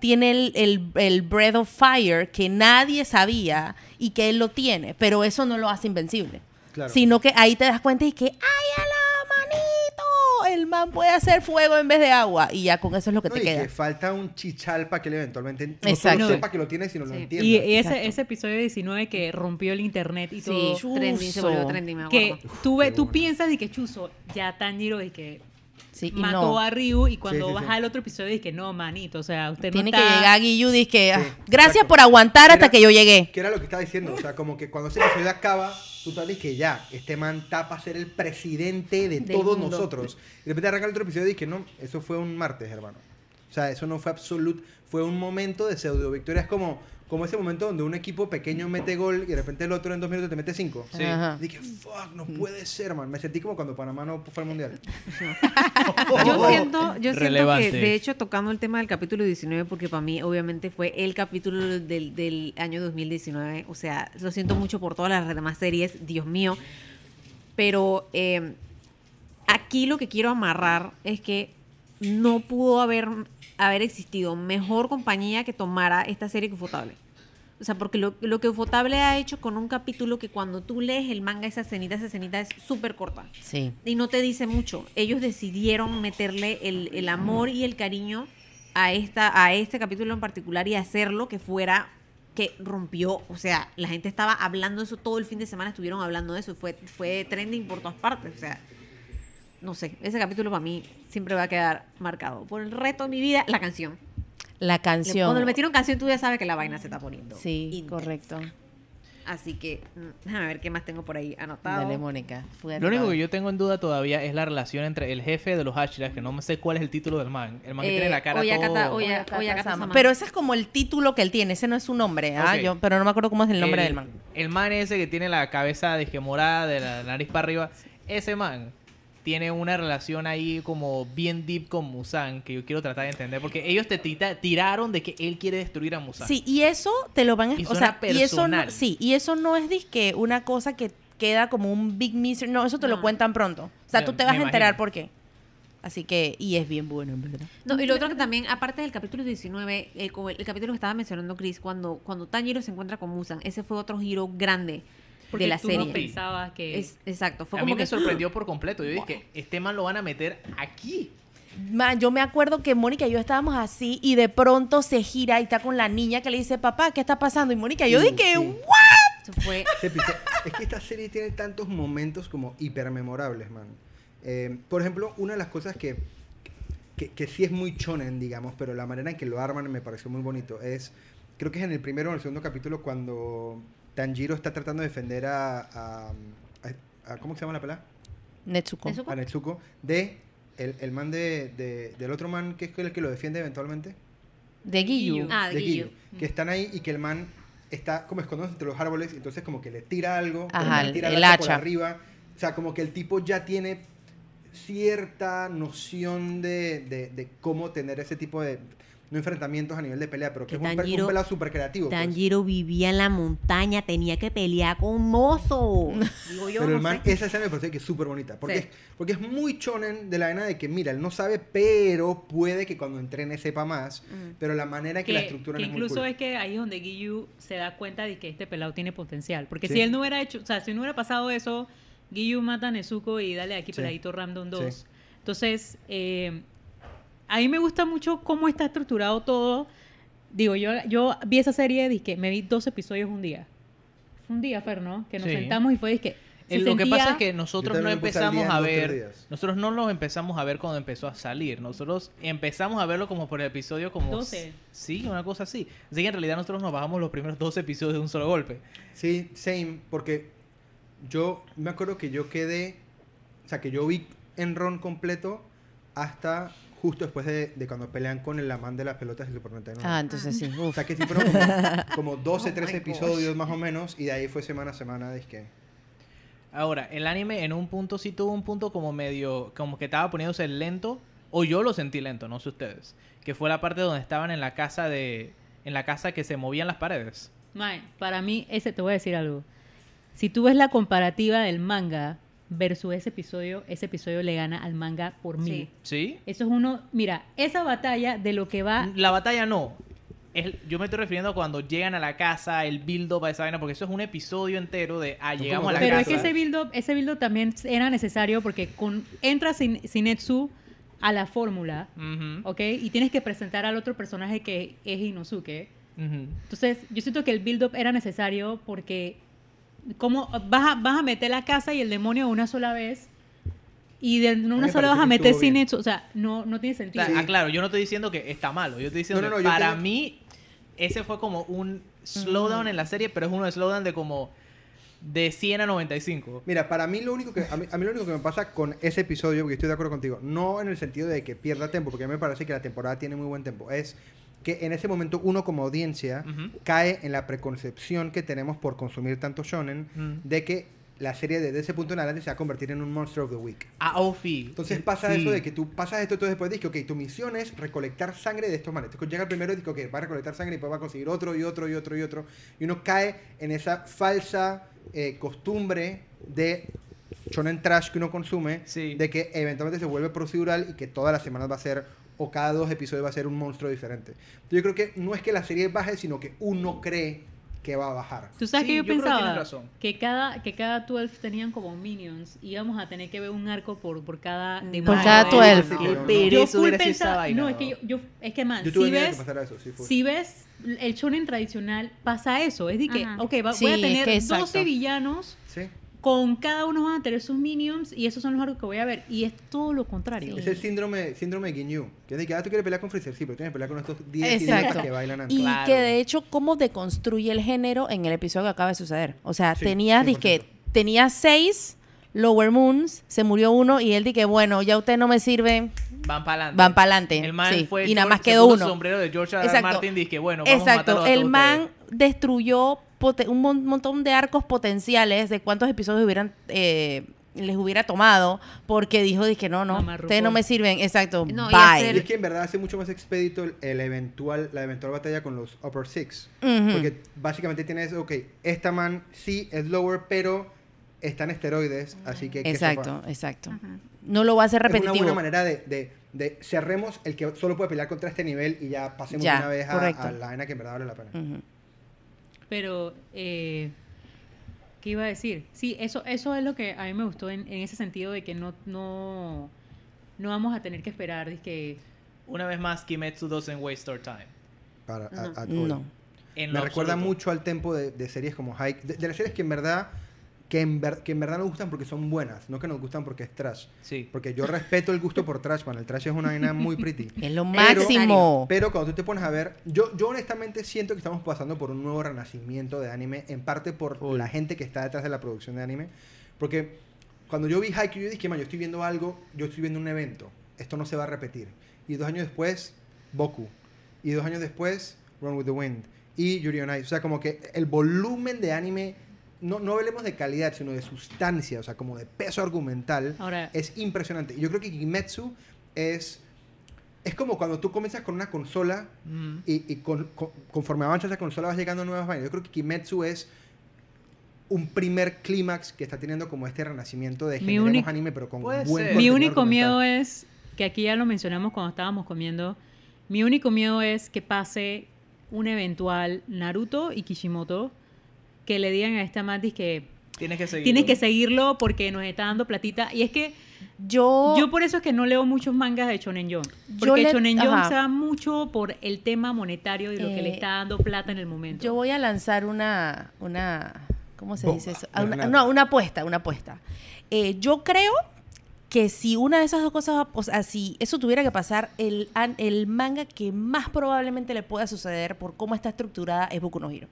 tiene el, el, el Breath of Fire que nadie sabía y que él lo tiene, pero eso no lo hace invencible. Claro. Sino que ahí te das cuenta y que, ¡ay, a la manito! El man puede hacer fuego en vez de agua y ya con eso es lo que No, te y queda. que falta un chichal para que él eventualmente no Exacto. solo sepa que lo tiene, sino lo Sí. entienda. Y, y ese, ese episodio 19 que rompió el internet y Sí, todo. trending, se volvió trending, me Que acuerdo. tú, ve- tú piensas de que Chuzo ya Tanjiro y que Sí, y mató no. a Ryu y cuando Sí, sí, vas sí. al otro episodio dices que no, manito, o sea, usted Tiene no que está... llegar Guillu y que, ah, Sí, gracias exacto. por aguantar hasta Era- que yo llegué. Que era lo que estaba diciendo, o sea, como que cuando ese episodio acaba, tú te dices que ya, este man está para ser el presidente de Del todos mundo. nosotros. Y de repente arranca el otro episodio y dije, no, eso fue un martes, hermano. O sea, eso no fue absoluto, fue un momento de pseudo victoria. Es como, como ese momento donde un equipo pequeño mete gol y de repente el otro en dos minutos te mete cinco. Sí. Ajá. Dije, fuck, no puede ser, man. Me sentí como cuando Panamá no fue al mundial. Yo siento, yo siento que, de hecho, tocando el tema del capítulo 19, porque para mí, obviamente, fue el capítulo del, del año 2019. O sea, lo siento mucho por todas las demás series, Dios mío. Pero eh, aquí lo que quiero amarrar es que no pudo haber, haber existido mejor compañía que tomara esta serie que Ufotable. O sea, porque lo, lo que Ufotable ha hecho con un capítulo que cuando tú lees el manga, esa escenita, esa escenita es súper corta. Sí. Y no te dice mucho. Ellos decidieron meterle el, el amor y el cariño a, esta, a este capítulo en particular y hacerlo que fuera que rompió, o sea, la gente estaba hablando de eso todo el fin de semana, estuvieron hablando de eso, fue, fue trending por todas partes, o sea, no sé, ese capítulo para mí siempre va a quedar marcado. Por el resto de mi vida, la canción. La canción. Cuando le metieron canción, tú ya sabes que la vaina se está poniendo. Sí, intensa. correcto. Así que, mm, déjame ver qué más tengo por ahí anotado. Dale, Mónica. Fue Lo único que yo tengo en duda todavía es la relación entre el jefe de los Hashiras, que no sé cuál es el título del man. El man que Eh, tiene la cara Oyakata- todo... Oya- Oyakata Oyakata Sama. Sama. Pero ese es como el título que él tiene, ese no es su nombre, ¿ah? Yo, pero no me acuerdo cómo es el nombre del man. El man ese que tiene la cabeza de morada, de la nariz para arriba, ese man tiene una relación ahí como bien deep con Musan, que yo quiero tratar de entender, porque ellos te tita- tiraron de que él quiere destruir a Musan. Sí, y eso te lo van a... Y o sea, y eso no, personal. sí, y eso no es disque una cosa que queda como un big mystery. No, eso te lo cuentan pronto. O sea, tú te vas a enterar imagino. por qué. Así que, y es bien bueno, en verdad. No, y lo otro que también, aparte del capítulo 19, el, como el, el capítulo que estaba mencionando Chris, cuando, cuando Tanjiro se encuentra con Musan, ese fue otro giro grande Porque de la tú serie. no pensabas que... Es- exacto, fue a como mí me que sorprendió por completo. Yo dije, este man lo van a meter aquí. Man, yo me acuerdo que Mónica y yo estábamos así y de pronto se gira y está con la niña que le dice, papá, ¿qué está pasando? Y Mónica, yo Uh, dije, sí. ¿what? Eso fue es que esta serie tiene tantos momentos como hipermemorables, man. Eh, por ejemplo, una de las cosas que, que, que sí es muy chonen, digamos, pero la manera en que lo arman me pareció muy bonito, es, creo que es en el primero o en el segundo capítulo cuando Tanjiro está tratando de defender a, a, a- a- ¿cómo se llama la pelada? Netsuko. Netsuko. A Netsuko, de el, el man de, de- del otro man que es el que lo defiende eventualmente. De Giyu. Ah, de de Giyu. Giyu, que están ahí y que el man está como escondido entre los árboles, entonces como que le tira algo, Ajá, le tira el hacha por arriba, o sea, como que el tipo ya tiene cierta noción de, de- de cómo tener ese tipo de no enfrentamientos a nivel de pelea, pero que, Que es un, Tanjiro- un pelado súper creativo. pues. Tanjiro vivía en la montaña, tenía que pelear con mozo. Digo yo, Pero no el man, sé. esa escena me parece que es súper bonita. Porque, Sí. es, porque es muy chonen de la vaina de que, mira, él no sabe, pero puede que cuando entrene sepa más. Mm. Pero la manera en que, que, la estructura que es muy incluso cool. es que ahí es donde Giyu se da cuenta de que este pelado tiene potencial. Porque Sí. si él no hubiera hecho, o sea, si no hubiera pasado eso, Giyu mata a Nezuko y dale aquí Sí. peladito random 2. Sí. Entonces, eh, a mí me gusta mucho cómo está estructurado todo. Digo, yo, yo vi esa serie, dije, me vi dos episodios un día. Un día, Fer, ¿no? Que nos Sí. sentamos y fue, dije, Eh, Lo que pasa es que nosotros no empezamos a ver, nosotros no los empezamos a ver cuando empezó a salir. Nosotros empezamos a verlo como por el episodio como 12. Sí, una cosa así. Así que en realidad nosotros nos bajamos los primeros dos episodios de un solo golpe. Sí, same, porque yo me acuerdo que yo quedé, o sea, que yo vi en Ron completo hasta justo después de, de cuando pelean con el amán de las pelotas de Super Nintendo. Ah, entonces sí. O Uf. sea, que sí fueron como, como 12, Oh 13 my gosh. episodios más o menos, y de ahí fue semana a semana, que Ahora, el anime en un punto sí tuvo un punto como medio, como que estaba poniéndose lento, o yo lo sentí lento, no sé ustedes, que fue la parte donde estaban en la casa de, en la casa que se movían las paredes. Mae, para mí, ese te voy a decir algo. Si tú ves la comparativa del manga versus ese episodio, ese episodio le gana al manga por mil. Sí. ¿Sí? Eso es uno, mira, esa batalla de lo que va La batalla no. Es- yo me estoy refiriendo a cuando llegan a la casa, el build-up a esa vaina, porque eso es un episodio entero de, ah, llegamos a la Pero casa. es que ese build-up ese build también era necesario porque con, entra Sin- Sinetsu a la fórmula, Ujú, ¿ok? Y tienes que presentar al otro personaje que es Inosuke. Entonces, yo siento que el build-up era necesario porque ¿cómo vas a, vas a meter la casa y el demonio una sola vez? Y de una sola vas a meter bien. Sinetsu. O sea, no, no tiene sentido. Sí. ah, claro, yo no estoy diciendo que está malo. Yo estoy diciendo No, no, que no, para tengo- mí ese fue como un slowdown en la serie, pero es uno de slowdown de como de 100 a 95. Mira, para mí lo único que a mí, a mí lo único que me pasa con ese episodio, porque estoy de acuerdo contigo, no en el sentido de que pierda tiempo, porque a mí me parece que la temporada tiene muy buen tiempo, es que en ese momento uno como audiencia cae en la preconcepción que tenemos por consumir tanto shonen Mm. de que la serie desde ese punto en adelante se va a convertir en un Monster of the Week. A Ofi. Entonces pasa Sí. eso de que tú pasas esto, entonces después dices que, ok, tu misión es recolectar sangre de estos manes. Entonces llega el primero y dice, ok, va a recolectar sangre y después va a conseguir otro y otro y otro y otro. Y uno cae en esa falsa eh, costumbre de shonen trash que uno consume, Sí. de que eventualmente se vuelve procedural y que todas las semanas va a ser, o cada dos episodios va a ser un monstruo diferente. Yo creo que no es que la serie baje, sino que uno cree que va a bajar. ¿Tú sabes Sí, que yo, yo creo que pensaba? tienes razón. Que cada, que cada 12 tenían como minions y íbamos a tener que ver un arco por, por cada Por demonio. cada no, 12. sí, no. Yo esa pensaba- no, es que yo, yo es que man, si de que ves, eso, sí, si ves el shonen tradicional pasa eso, es de que, Ajá. ok, va- Sí, voy a es tener que 12 exacto. villanos, Sí. Con cada uno van a tener sus minions y esos son los arcos que voy a ver y es todo lo contrario. Es el síndrome, síndrome de Ginyu. Que es de que, ah, tú quieres pelear con Freezer, sí, pero tienes que pelear con estos 10 Exacto. idiotas que bailan antes. Y Claro. que de hecho, cómo deconstruye el género en el episodio que acaba de suceder. O sea, Sí, tenías, 100%. dizque, tenías seis Lower Moons, se murió uno y él dije, bueno, ya usted no me sirve, Van para adelante. van para adelante. El man fue y nada más se quedó puso uno. el sombrero de George R. R. Exacto. Martin dice bueno, vamos a Exacto, matarlos a el man ustedes. destruyó un mon- montón de arcos potenciales de cuántos episodios hubieran eh, les hubiera tomado porque dijo que no, no, ustedes no me sirven. Exacto, No, y bye. hacer- Y es que en verdad hace mucho más expedito el, el eventual, la eventual batalla con los Upper Six. Ujú. Porque básicamente tienes, ok, esta man sí es lower, pero está en esteroides, así que... hay que Exacto, sopar. exacto. No lo va a hacer Es una repetitivo. buena manera de, de, de cerremos el que solo puede pelear contra este nivel y ya pasemos Ya, de una vez a, a la vaina que en verdad vale la pena. Pero, eh, ¿qué iba a decir? Sí, eso, eso es lo que a mí me gustó en, en ese sentido de que no, no, no vamos a tener que esperar. que Una vez más, Kimetsu doesn't waste our time. Para, a- No. at all. No. En Me recuerda absoluto. mucho al tempo de, de series como Hike, de, de las series que en verdad que en, ver- que en verdad nos gustan porque son buenas, no que nos gustan porque es trash. Sí. Porque yo respeto el gusto por trash, man. El trash es una vaina muy pretty. Es lo Pero- máximo. Pero cuando tú te pones a ver, yo, yo honestamente siento que estamos pasando por un nuevo renacimiento de anime, en parte por la gente que está detrás de la producción de anime. Porque cuando yo vi Haikyuu, yo dije, man, yo estoy viendo algo, yo estoy viendo un evento. Esto no se va a repetir. Y dos años después, Boku. Y dos años después, Run with the Wind. Y Yuri on Ice. O sea, como que el volumen de anime, no, no hablemos de calidad, sino de sustancia, o sea, como de peso argumental, Ahora, es impresionante. Y yo creo que Kimetsu es... Es como cuando tú comienzas con una consola Mm. y, y con- con- conforme avanza esa consola vas llegando a nuevas vainas. Yo creo que Kimetsu es un primer clímax que está teniendo como este renacimiento de generemos anime, pero con buen mi único argumental. miedo es, que aquí ya lo mencionamos cuando estábamos comiendo, mi único miedo es que pase un eventual Naruto y Kishimoto que le digan a esta Matis que Tienes que seguir. tienes que seguirlo porque nos está dando platita. Y es que Yo, yo por eso es que no leo muchos mangas de Shonen Jump. Yo Porque le- Shonen Jump se va mucho por el tema monetario y lo que le Eh, está dando plata en el momento. yo voy a lanzar una, una ¿cómo se Bomba, dice eso? una Una, granada. no, una apuesta, una apuesta. Eh, yo creo que si una de esas dos cosas, o sea, si eso tuviera que pasar, el, an- el manga que más probablemente le pueda suceder por cómo está estructurada es Boku no Hero.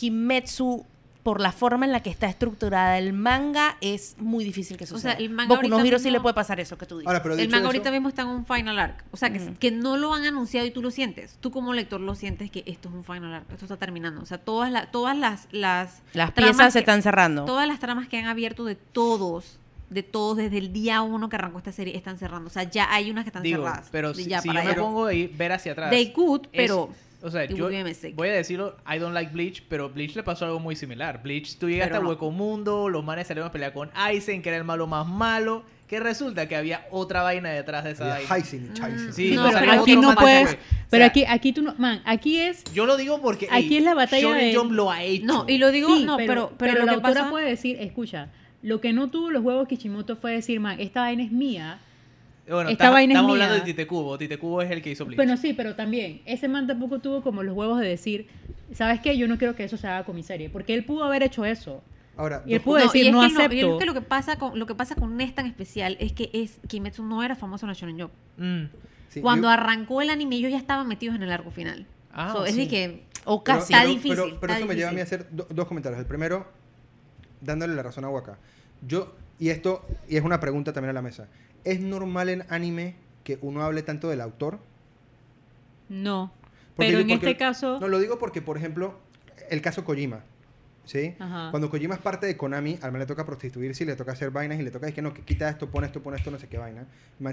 Kimetsu, por la forma en la que está estructurada el manga, es muy difícil que sea, suceda. el manga Boku no sí le puede pasar eso que tú dices. Ahora, pero El manga eso- ahorita mismo está en un final arc. O sea, que, no lo han anunciado y tú lo sientes. Tú como lector lo sientes que esto es un final arc. Esto está terminando. O sea, todas, la- todas las, las, Las piezas se que- están cerrando. Todas las tramas que han abierto de todos, de todos, desde el día uno que arrancó esta serie, están cerrando. O sea, ya hay unas que están Digo, cerradas. pero de si, ya si para yo me pongo ahí, ver hacia atrás. They could, es- pero... o sea, yo voy a decirlo, I don't like Bleach, pero Bleach le pasó algo muy similar. Bleach, tú llegaste Pero a no. Hueco Mundo, los manes salieron a pelear con Aizen, que era el malo más malo, que resulta que había otra vaina detrás de esa Había vaina. Heisen y Chaisen. Sí, No, pero aquí no puedes. O Pero sea, aquí, aquí tú no. Man, aquí es. Yo lo digo porque Aquí es la batalla Shonen de- Jump lo ha hecho. No, y lo digo, Sí, no, pero, pero, la lo que autora pasa... puede decir, escucha, lo que no tuvo los huevos Kishimoto fue decir, man, esta vaina es mía. Bueno, esta estamos, es mía. hablando de Tite Kubo. Tite Kubo es el que hizo Bleach. Bueno, sí, pero también, ese man tampoco tuvo como los huevos de decir, ¿sabes qué? Yo no quiero que eso se haga con mi serie. Porque él pudo haber hecho eso. Ahora, Y él pudo y decir, es no que acepto. y es que lo que pasa con lo que pasa con esta en especial es que es Kimetsu no era famoso en la Shonen Jump. Mm. sí, Cuando yo- arrancó el anime ellos ya estaban metidos en el arco final. Ah, So, es sí. de que O Pero- casi. Está pero- difícil, Pero, pero está eso me lleva a mí a difícil. hacer do- dos comentarios. El primero, dándole la razón a Waka. Yo, y esto, y es una pregunta también a la mesa. ¿Es normal en anime que uno hable tanto del autor? No. Porque pero yo- en porque- este caso. No, lo digo porque, por ejemplo, el caso Kojima. ¿Sí? Ajá. Cuando Kojima es parte de Konami, al man le toca prostituirse y le toca hacer vainas y le toca es que no, que quita esto, pone esto, pone esto, no sé qué vaina.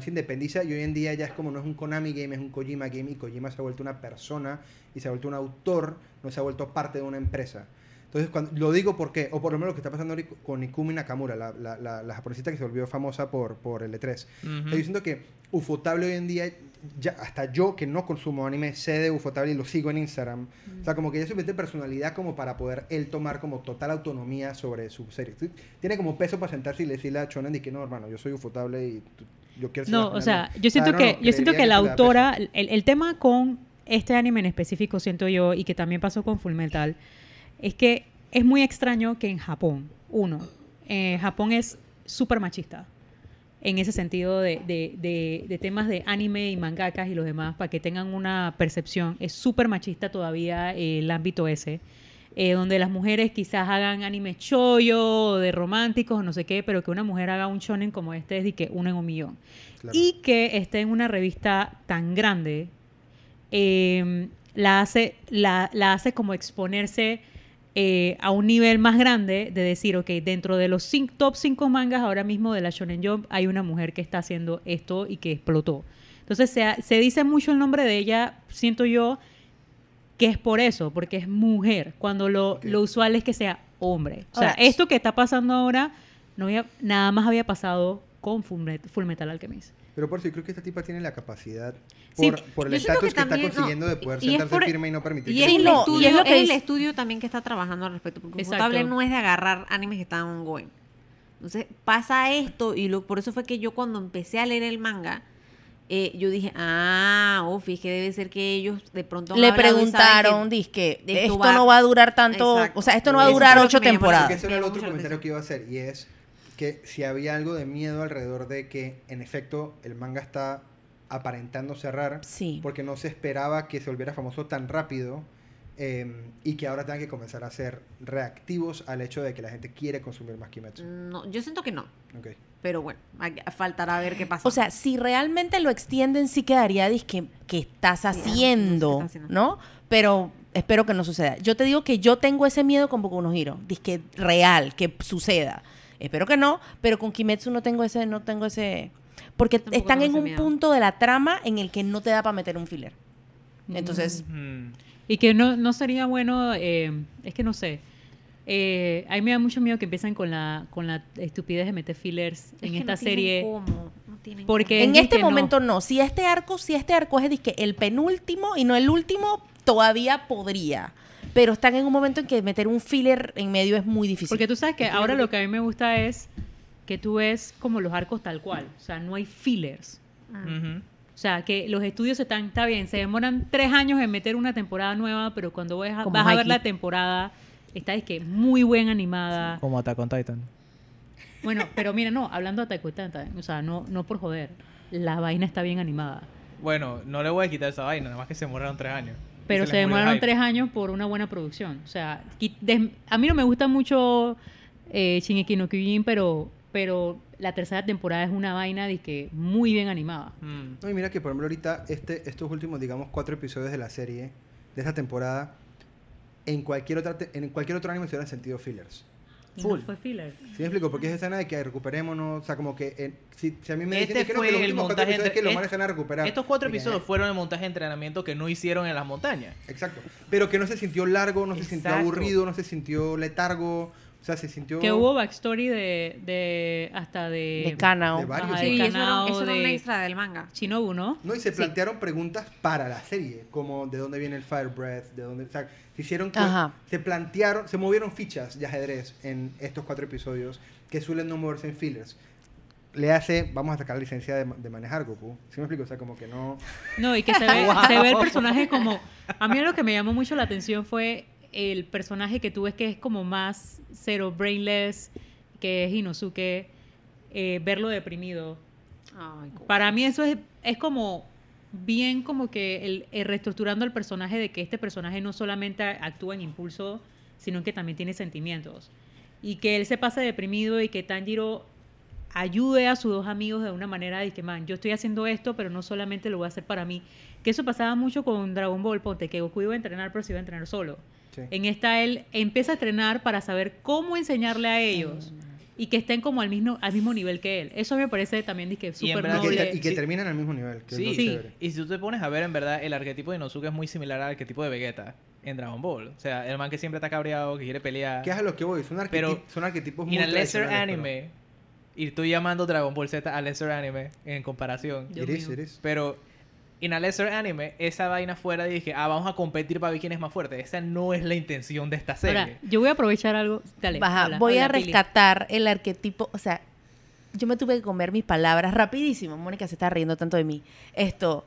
Se independiza y hoy en día ya es como no es un Konami game, es un Kojima game y Kojima se ha vuelto una persona y se ha vuelto un autor, no se ha vuelto parte de una empresa. Entonces, cuando, lo digo porque, o por lo menos lo que está pasando con Ikumi Nakamura, la, la, la, la japonesita que se volvió famosa por, por el E3. Ujú. Estoy diciendo que Ufotable hoy en día, ya, hasta yo que no consumo anime, sé de Ufotable y lo sigo en Instagram. O sea, como que ya se mete personalidad como para poder él tomar como total autonomía sobre su serie. Tiene como peso para sentarse y decirle a Shonen de que no, hermano, yo soy Ufotable y tú- yo quiero ser No, o sea, mía". yo siento Ah, no, que, no, yo siento que la autora, el, el tema con este anime en específico, siento yo, y que también pasó con Fullmetal, es que es muy extraño que en Japón, uno, eh, Japón es súper machista en ese sentido de, de- de- de temas de anime y mangakas y los demás, para que tengan una percepción, es súper machista todavía eh, el ámbito ese, eh, donde las mujeres quizás hagan anime chollo, o de románticos o no sé qué, pero que una mujer haga un shonen como este es de que uno en un millón. Claro. Y que esté en una revista tan grande, eh, la, hace, la, la hace como exponerse eh, a un nivel más grande de decir, ok, dentro de los cin- top 5 mangas ahora mismo de la Shonen Jump hay una mujer que está haciendo esto y que explotó. Entonces se, se dice mucho el nombre de ella, siento yo, que es por eso, porque es mujer, cuando lo, lo usual es que sea hombre. O sea, esto que está pasando ahora, no había, nada más había pasado con Full Metal Alchemist. Pero por eso yo creo que esta tipa tiene la capacidad, Sí, por, por el estatus que que, está no, consiguiendo de poder es sentarse por- firme y no permitir Y que es, el estudio, y es lo que es el estudio también que está trabajando al respecto. Porque Exacto. Ufotable no es de agarrar animes que están ongoing. Entonces pasa esto y lo, por eso fue que yo cuando empecé a leer el manga, eh, yo dije, ah, oh, fíjate, debe ser que ellos de pronto han Le preguntaron, que- dizque, esto esto, va- no va a durar tanto, Exacto. o sea, esto no va a durar lo ocho que temporadas. Era el otro comentario que iba a hacer y es que si había algo de miedo alrededor de que en efecto el manga está aparentando cerrar Sí. porque no se esperaba que se volviera famoso tan rápido eh, y que ahora tengan que comenzar a ser reactivos al hecho de que la gente quiere consumir más Kimetsu. No, yo siento que no. Pero bueno, faltará ver qué pasa. O sea, si realmente lo extienden, sí quedaría, disque, ¿qué estás Sí, algo- haciendo? ¿qué estás haciendo? ¿No? Pero espero que no suceda. Yo te digo que yo tengo ese miedo con Boku no Hero, disque real, que suceda. Espero que no, pero con Kimetsu no tengo ese, no tengo ese... Porque Tampoco están en un miedo. punto de la trama en el que no te da para meter un filler. Entonces, Mm. Y que no, no sería bueno, eh, es que no sé. Eh, a mí me da mucho miedo que empiecen con la, con la estupidez de meter fillers Es en que esta no tienen serie. cómo, no porque- en es este no. momento no. Si este arco, si este arco es disque el penúltimo y no el último, todavía podría. Pero están en un momento en que meter un filler en medio es muy difícil. Porque tú sabes que ahora lo que a mí me gusta es que tú ves como los arcos tal cual. O sea, no hay fillers. Ujú. O sea, que los estudios están, está bien, se demoran tres años en meter una temporada nueva, pero cuando Como vas a ver la temporada, está es que muy bien animada. Como Attack on Titan. Bueno, pero mira, no, hablando de Attack on Titan, o sea, no, no por joder, la vaina está bien animada. Bueno, no le voy a quitar esa vaina, nada más que se demoraron tres años. Pero se demoraron tres años por una buena producción. O sea, a mí no me gusta mucho eh, Shingeki no Kyojin, pero, pero la tercera temporada es una vaina de que muy bien animada. Mm. No, y mira que por ejemplo ahorita este, estos últimos, digamos, cuatro episodios de la serie, de esta temporada, en cualquier otra te- en cualquier otro anime se hubieran sentido fillers. Full. No fue filler. ¿Sí me explico? Porque es escena de que recuperémonos, o sea, como que en- si, si a mí me Este dicen que no, fue que los el últimos cuatro montaje episodios entre- que los es- manes se van a recuperar. Estos cuatro que, episodios eh, fueron el montaje de entrenamiento que no hicieron en las montañas. Exacto. Pero que no se sintió largo, no se sintió aburrido, no se sintió letargo, o sea, se sintió... Que hubo backstory de, de hasta de, de Kanao. de varios. Ajá, Sí, de eso era, eso era un de extra del manga. Shinobu, ¿no? No, y se Sí. plantearon preguntas para la serie, como de dónde viene el Fire Breath, de dónde... O sea, se hicieron... Ajá. Se plantearon, se movieron fichas de ajedrez en estos cuatro episodios que suelen no moverse en fillers. Le hace, vamos a sacar la licencia de, de manejar Goku. ¿Sí me explico? O sea, como que no... No, y que se ve, se ve el personaje como... A mí lo que me llamó mucho la atención fue el personaje que tú ves que es como más cero brainless, que es Inosuke, eh, verlo deprimido. Ay, Para mí eso es, es como bien como que el, el reestructurando el personaje de que este personaje no solamente actúa en impulso, sino que también tiene sentimientos. Y que él se pase deprimido y que Tanjiro ayude a sus dos amigos de una manera de que, man, yo estoy haciendo esto, pero no solamente lo voy a hacer para mí. Que eso pasaba mucho con Dragon Ball, ponte, que Goku iba a entrenar, pero se iba a entrenar solo. Sí. En esta él empieza a entrenar para saber cómo enseñarle a ellos. Y que estén como al mismo, al mismo nivel que él. Eso me parece también Y en súper Y que, noble. y que Sí. terminan al mismo nivel. Que Sí, Sí. y si tú te pones a ver, en verdad, el arquetipo de Inosuke es muy similar al arquetipo de Vegeta en Dragon Ball. O sea, el man que siempre está cabreado, que quiere pelear. ¿Qué es a lo que voy? Son, arquetip- Pero son arquetipos muy Y en el lesser anime, y estoy llamando Dragon Ball Z a lesser anime en comparación. pero- it is. Pero en el lesser anime, esa vaina fuera y dije, ah, vamos a competir para ver quién es más fuerte. Esa no es la intención de esta serie. Ahora, yo voy a aprovechar algo. Dale. Baja, habla, voy a habla, Pili. rescatar el arquetipo, o sea, yo me tuve que comer mis palabras rapidísimo. Mónica se está riendo tanto de mí. Esto,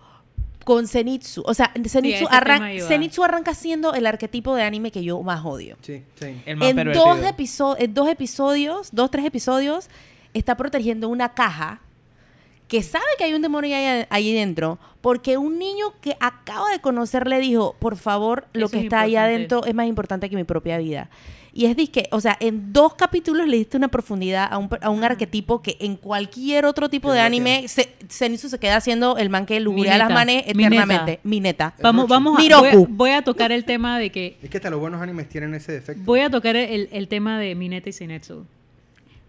con Zenitsu. O sea, Zenitsu, ese arran-. Zenitsu arranca siendo el arquetipo de anime que yo más odio. Sí, sí. el más En dos, episo- en dos episodios, dos, tres episodios, está protegiendo una caja que sabe que hay un demonio ahí, ahí dentro, porque un niño que acaba de conocer le dijo, por favor, lo Eso que es está ahí importante. adentro es más importante que mi propia vida. Y es disque, o sea, en dos capítulos le diste una profundidad a un, a un arquetipo que en cualquier otro tipo de anime, se, Zenitsu se queda haciendo el man que lujurea a las manes eternamente. Mineta. Vamos, vamos a. Miroku. Voy a, voy a tocar el tema de que. Es que hasta los buenos animes tienen ese defecto. Voy a tocar el, el tema de Mineta y Sinetsu.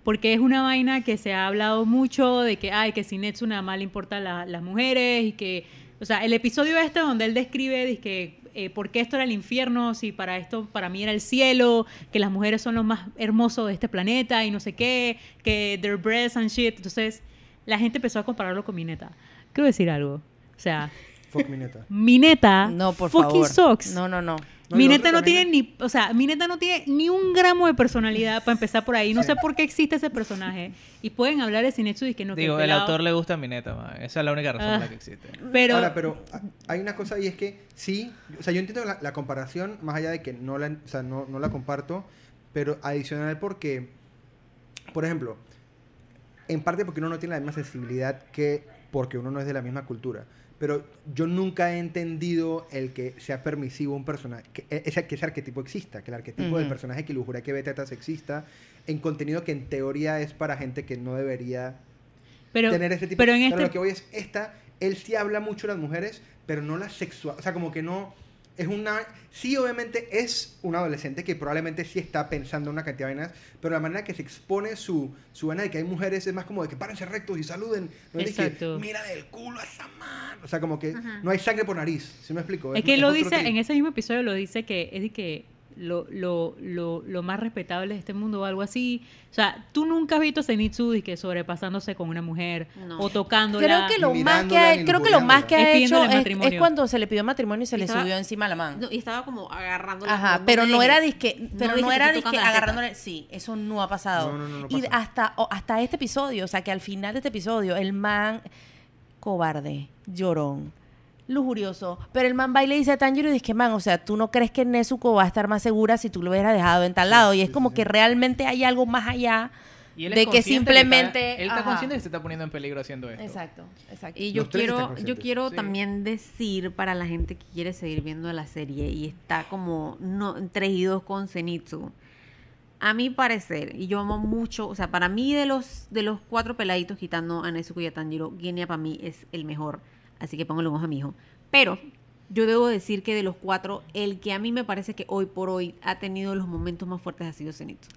Porque es una vaina que se ha hablado mucho de que, ay, que Sinetsu nada más le importa la- las mujeres y que, o sea, el episodio este donde él describe dice que, eh, por qué esto era el infierno, si para esto, para mí era el cielo, que las mujeres son lo más hermoso de este planeta y no sé qué, que their breasts and shit. Entonces, la gente empezó a compararlo con Mineta. Quiero decir algo. O sea, Fuck mi neta. Mineta No, por fucking favor. sucks. No, no, no. No, mi y lo neta otro no tiene ni, o sea, mi neta no tiene ni un gramo de personalidad para empezar por ahí. No sé por qué existe ese personaje. Y pueden hablar de Sinetsu y que no que Digo, el pelado- autor le gusta a mi neta, man. Esa es la única razón por Ah. la que existe. Pero, Ahora, pero hay una cosa y es que sí, o sea, yo entiendo la, la comparación, más allá de que no la, o sea, no, no la comparto, pero adicional porque, por ejemplo, en parte porque uno no tiene la misma sensibilidad que porque uno no es de la misma cultura. Pero yo nunca he entendido el que sea permisivo un personaje, que e- ese, que ese arquetipo exista, que el arquetipo del personaje que lujuria que betetas exista en contenido que en teoría es para gente que no debería pero, tener ese tipo pero en pero este lo que voy es esta él sí habla mucho de las mujeres pero no las sexual o sea como que no es una sí obviamente es un adolescente que probablemente sí está pensando en una cantidad de vainas pero la manera que se expone su su vaina de que hay mujeres es más como de que párense rectos y saluden no es de que mira del culo a esa man. O sea como que no hay sangre por nariz ¿sí me explico? es que lo dice, en ese mismo episodio lo dice que es de que lo, lo, lo, lo más respetable de este mundo o algo así. O sea, tú nunca has visto a Zenitsu que sobrepasándose con una mujer No. o tocándola. Creo que lo más que ha, ni creo que lo más que Es ha hecho es, cuando se le pidió matrimonio y se le Estaba- subió encima a la man. No, y estaba como agarrando Ajá, pero no era disque, pero no, era disque agarrándole, sí, eso no ha pasado. No, no, no, no y pasa. hasta o- hasta este episodio, o sea, que al final de este episodio el man cobarde, llorón, lujurioso, pero el man va y le dice a Tanjiro y dice que man, o sea, tú no crees que Nezuko va a estar más segura si tú lo hubieras dejado en tal lado y es como sí, que realmente hay algo más allá Y él es de que está- simplemente él está ajá. consciente que se está poniendo en peligro haciendo esto. Exacto, exacto. Y yo Los quiero, yo quiero Sí. también decir para la gente que quiere seguir viendo la serie y está como no tres y dos con Zenitsu. A mi parecer, y yo amo mucho, o sea, para mí de los de los cuatro peladitos quitando a Nezuko y a Tanjiro, Genya para mí es el mejor, así que póngale un ojo a mi hijo. Pero yo debo decir que de los cuatro, el que a mí me parece que hoy por hoy ha tenido los momentos más fuertes ha sido Zenitsu.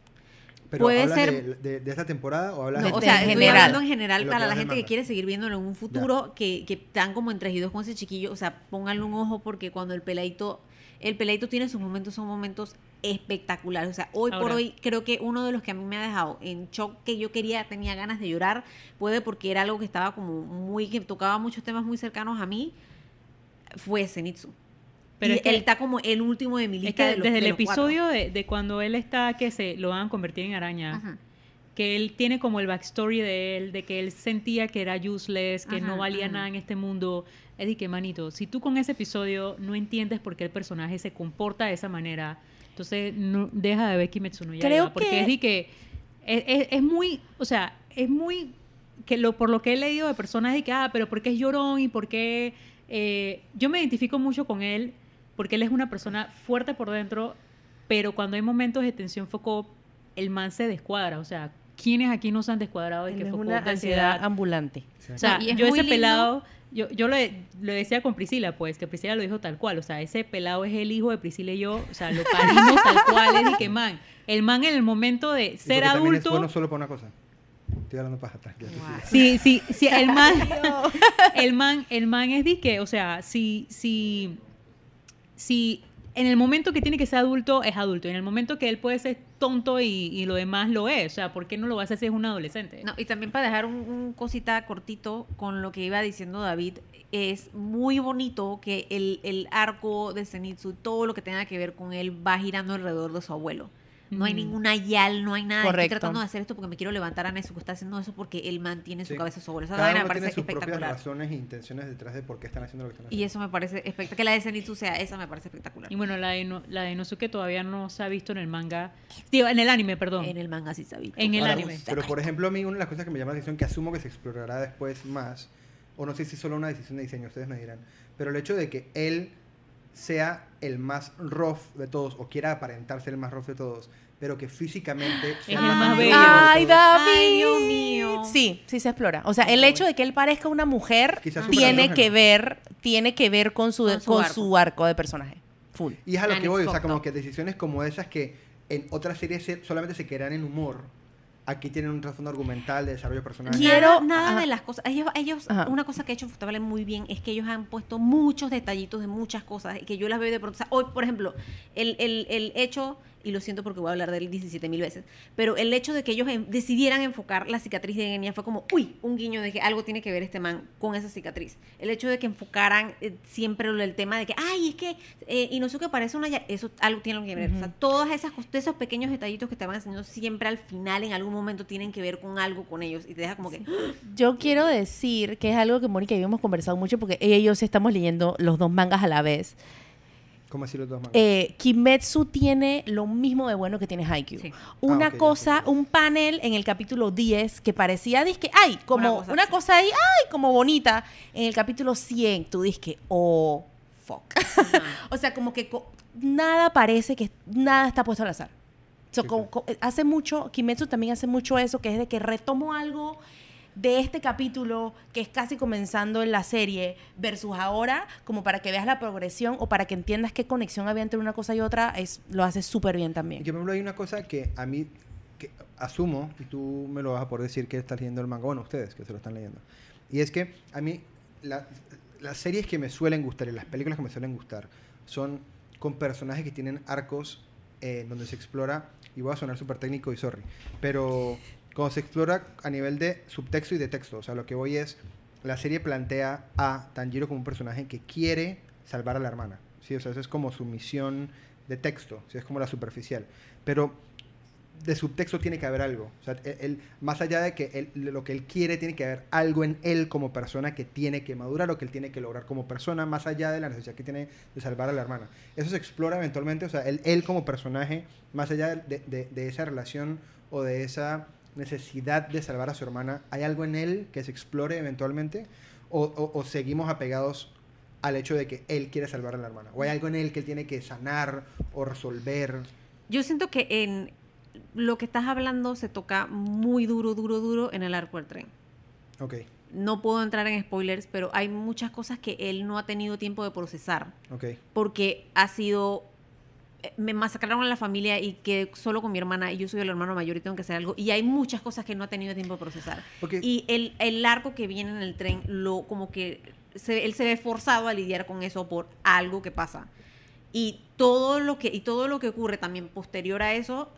pero puede ¿hablas ser- de, de, de esta temporada o hablas No, de o de- sea, en general. hablando en general para la gente que quiere seguir viéndolo en un futuro, que, que están como entre y dos con ese chiquillo. O sea, pónganle un ojo porque cuando el peladito, el peladito tiene sus momentos, son momentos espectaculares. O sea, hoy por hoy creo que uno de los que a mí me ha dejado en shock, que yo quería, tenía ganas de llorar, puede porque era algo que estaba como muy, que tocaba muchos temas muy cercanos a mí, fue Zenitsu. Pero y es que- él está como el último de mi Es lista que de los- desde de el los episodio de, de cuando él está que se lo van a convertir en araña, Ajá. que él tiene como el backstory de él, de que él sentía que era useless, que no valía ajá. nada en este mundo. Es de que, manito, si tú con ese episodio no entiendes por qué el personaje se comporta de esa manera, entonces no, deja de ver Kimetsu no Yaiba, Creo porque que- es de que es, es- es muy, o sea, es muy que lo por lo que he leído de personas de que ah, pero por qué es llorón y por qué eh, yo me identifico mucho con él porque él es una persona fuerte por dentro, pero cuando hay momentos de tensión foco el man se descuadra, o sea, ¿quiénes aquí no se han descuadrado y Él que es una de ansiedad ansiedad? ambulante. O sea, No, y es yo ese lindo. pelado, yo, yo lo, lo decía con Priscila, pues, que Priscila lo dijo tal cual. O sea, ese pelado es el hijo de Priscila y yo. O sea, lo parimos tal cual. Es de que, man, el man en el momento de Y ser adulto. Es bueno solo para una cosa. Estoy hablando para atrás. Sí, sí, sí, el man, el man, el man es de que, o sea, si, si, si en el momento que tiene que ser adulto, es adulto. Y en el momento que él puede ser tonto y, lo demás lo es. O sea, ¿por qué no lo va a hacer si es un adolescente? No, y también para dejar un, un cosita cortito con lo que iba diciendo David, es muy bonito que el, el arco de Zenitsu, todo lo que tenga que ver con él, va girando alrededor de su abuelo. No hay Mm. ninguna yal, no hay nada. Estoy Correcto. tratando de hacer esto porque me quiero levantar a Nezuko. Está haciendo eso porque él mantiene su Sí. cabeza abuelo. Esa Cada vaina uno me tiene parece sus propias espectacular. razones e intenciones detrás de por qué están haciendo lo que están haciendo. Y eso me parece espectacular. Que la de Zenitsu sea esa me parece espectacular. Y bueno, la de, no, la de Inosuke todavía no se ha visto en el manga. Digo, en el anime, perdón. En el manga sí sabía. En el Ahora, anime. Pero por ejemplo, a mí una de las cosas que me llama la atención, que asumo que se explorará después más, o no sé si es solo una decisión de diseño, ustedes me dirán, pero el hecho de que él sea el más rough de todos, o quiera aparentar ser el más rough de todos, pero que físicamente el el más más bello. bello de Ay. David. Ay, Dios mío. Sí, sí se explora. O sea, el hecho de que él parezca una mujer Quizás tiene que ver, tiene que ver con su, Con su con arco. su arco de personaje. Full. Y es a lo And que voy, o sea, como que decisiones como esas que en otras series se- solamente se quedan en humor, aquí tienen un trasfondo argumental de desarrollo personal. Quiero- nada, ajá. de las cosas. Ellos, ellos Ajá. una cosa que ha hecho Futable muy bien es que ellos han puesto muchos detallitos de muchas cosas y que yo las veo de pronto. o sea, hoy, por ejemplo, el, el, el hecho, y lo siento porque voy a hablar de él 17 mil veces, pero el hecho de que ellos en- decidieran enfocar la cicatriz de Genia fue como, uy, un guiño de que algo tiene que ver este man con esa cicatriz. El hecho de que enfocaran eh, siempre el tema de que, ay, es que eh, Inosuke parece una. ya-", Eso algo tiene que ver. O sea, todas esas esos pequeños detallitos que te van enseñando siempre al final, en algún momento, tienen que ver con algo con ellos y te deja como que. Yo quiero decir que es algo que Mónica y yo hemos conversado mucho porque ella y yo sí estamos leyendo los dos mangas a la vez. ¿Cómo así los dos mangas? Eh, Kimetsu tiene lo mismo de bueno que tiene Haikyuu. Sí. Una Ah, ya cosa, un panel en el capítulo 10 que parecía, disque, ay, como Una una cosa ahí, ay, como bonita. En el capítulo 100 tú dices oh, fuck. o sea, como que co- nada parece que nada está puesto al azar. So, Sí, co- co- hace mucho, Kimetsu también hace mucho eso, que es de que retomo algo de este capítulo que es casi comenzando en la serie versus ahora, como para que veas la progresión o para que entiendas qué conexión había entre una cosa y otra, es, lo hace súper bien también. que, por ejemplo, hay una cosa que a mí asumo, y tú me lo vas a poder decir que estás leyendo el manga, bueno, ustedes que se lo están leyendo. Y es que a mí la- las series que me suelen gustar y las películas que me suelen gustar son con personajes que tienen arcos eh, donde se explora, y voy a sonar súper técnico y sorry, pero cuando se explora a nivel de subtexto y de texto, o sea, lo que voy es, la serie plantea a Tanjiro como un personaje que quiere salvar a la hermana, ¿sí? O sea, eso es como su misión de texto, ¿sí? es como la superficial. Pero de subtexto tiene que haber algo. O sea, él, él- más allá de que él- lo que él quiere, tiene que haber algo en él como persona que tiene que madurar o que él tiene que lograr como persona, más allá de la necesidad que tiene de salvar a la hermana. Eso se explora eventualmente, o sea, él, él como personaje, más allá de, de- de esa relación o de esa necesidad de salvar a su hermana, ¿hay algo en él que se explore eventualmente? ¿O, o- o seguimos apegados al hecho de que él quiere salvar a la hermana? ¿O hay algo en él que él tiene que sanar o resolver? Yo siento que en lo que estás hablando se toca muy duro, duro, duro en el arco del tren. Ok, No puedo entrar en spoilers, pero hay muchas cosas que él no ha tenido tiempo de procesar. ok. Porque ha sido. Eh, Me masacraron a la familia y que solo con mi hermana y yo soy el hermano mayor y tengo que hacer algo. Y hay muchas cosas que no ha tenido tiempo de procesar. Porque- Y el, el arco que viene en el tren, lo como que se- él se ve forzado a lidiar con eso por algo que pasa. Y todo lo que, y todo lo que ocurre también posterior a eso,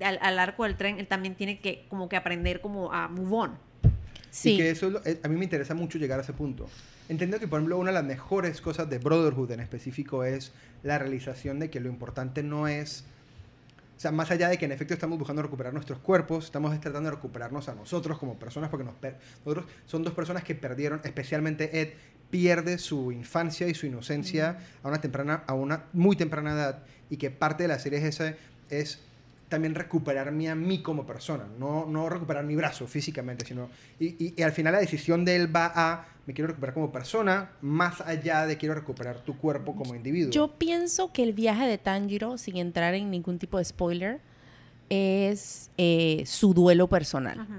al, al arco del tren, él también tiene que como que aprender como a move on. Sí. Y que eso es lo- eh, a mí me interesa mucho llegar a ese punto. Entiendo que, por ejemplo, una de las mejores cosas de Brotherhood en específico es la realización de que lo importante no es... O sea, más allá de que en efecto estamos buscando recuperar nuestros cuerpos, estamos tratando de recuperarnos a nosotros como personas, porque nos per- nosotros son dos personas que perdieron, especialmente Ed, pierde su infancia y su inocencia a una temprana, a una muy temprana edad, y que parte de la serie es esa, es también recuperarme a mí como persona, no, no recuperar mi brazo físicamente, sino... Y, y- y al final la decisión de él va a, me quiero recuperar como persona, más allá de quiero recuperar tu cuerpo como individuo. Yo pienso que el viaje de Tanjiro, sin entrar en ningún tipo de spoiler, es eh, su duelo personal. Ujú.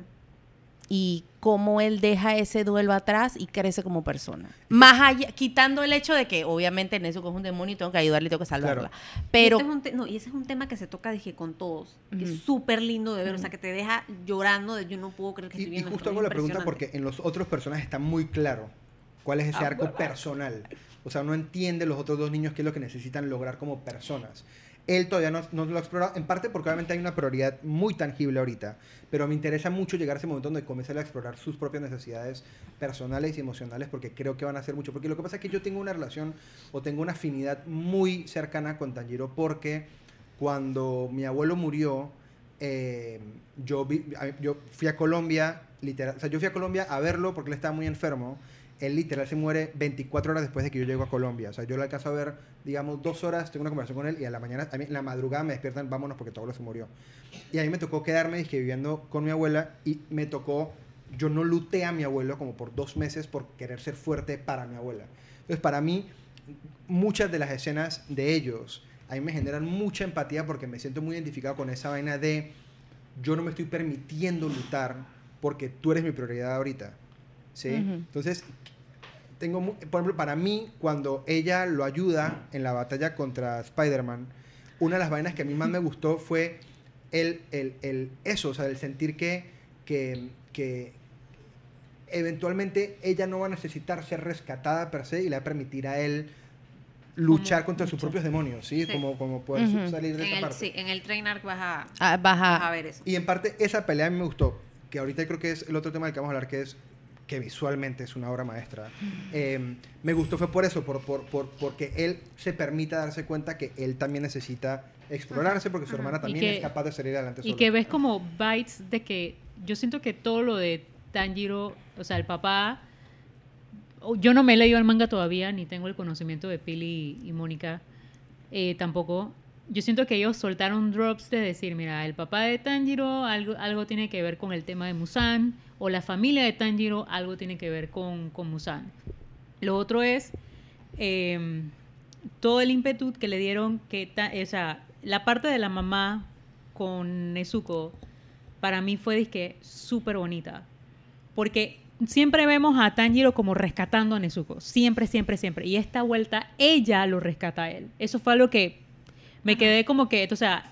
Y cómo él deja ese duelo atrás y crece como persona. Más allá, quitando el hecho de que obviamente Nezuko es un demonio y tengo que ayudarle y tengo que salvarla. Claro. Pero Y, este es un te- no, y ese es un tema que se toca, dije, con todos. Que es súper lindo de ver. O sea, que te deja llorando de yo no puedo creer que Y, estoy y viendo justo esto, hago la pregunta porque en los otros personajes está muy claro cuál es ese Ah, arco personal. O sea, no entiende los otros dos niños qué es lo que necesitan lograr como personas. Él todavía no, lo ha explorado, en parte porque obviamente hay una prioridad muy tangible ahorita, pero me interesa mucho llegar a ese momento donde comience a explorar sus propias necesidades personales y emocionales porque creo que van a hacer mucho. Porque lo que pasa es que yo tengo una relación o tengo una afinidad muy cercana con Tanjiro porque cuando mi abuelo murió, eh, yo, vi- yo fui a Colombia, literal, o sea, yo fui a Colombia a verlo porque él estaba muy enfermo. Él literal se muere 24 horas después de que yo llego a Colombia. O sea, yo lo alcanzo a ver, digamos, dos horas, tengo una conversación con él y a la mañana, a mí, en la madrugada me despiertan, vámonos porque tu abuelo se murió. Y a mí me tocó quedarme, dije, viviendo con mi abuela y me tocó, yo no luté a mi abuelo como por dos meses por querer ser fuerte para mi abuela. Entonces, para mí, muchas de las escenas de ellos, a mí me generan mucha empatía porque me siento muy identificado con esa vaina de yo no me estoy permitiendo luchar porque tú eres mi prioridad ahorita. Entonces, tengo, por ejemplo, para mí, cuando ella lo ayuda en la batalla contra Spider-Man, una de las vainas que a mí más me gustó fue el, el, el- eso, o sea, el sentir que, que, que eventualmente ella no va a necesitar ser rescatada per se y le va a permitir a él luchar contra sus propios demonios, ¿sí? Sí. Como, como poder. En salir de esa el, parte. sí, en el train arc vas a, ah, vas a baja. ver eso. Y en parte esa pelea a mí me gustó, que ahorita creo que es el otro tema del que vamos a hablar, que es que visualmente es una obra maestra. Eh, me gustó fue por eso, por, por, por- porque él se permite darse cuenta que él también necesita explorarse, porque su hermana Y también que- es capaz de salir adelante Y sola. que ves como bites de que yo siento que todo lo de Tanjiro, o sea, el papá, yo no me he leído el manga todavía, ni tengo el conocimiento de Pili y, y Mónica eh, tampoco. Yo siento que ellos soltaron drops de decir, mira, el papá de Tanjiro algo, algo tiene que ver con el tema de Musan, o la familia de Tanjiro algo tiene que ver con, con Musan. Lo otro es eh, todo el ímpetu que le dieron, que o la parte de la mamá con Nezuko, para mí fue súper bonita. Porque siempre vemos a Tanjiro como rescatando a Nezuko. Siempre, siempre, siempre. Y esta vuelta, ella lo rescata a él. Eso fue algo que me quedé como que, o sea,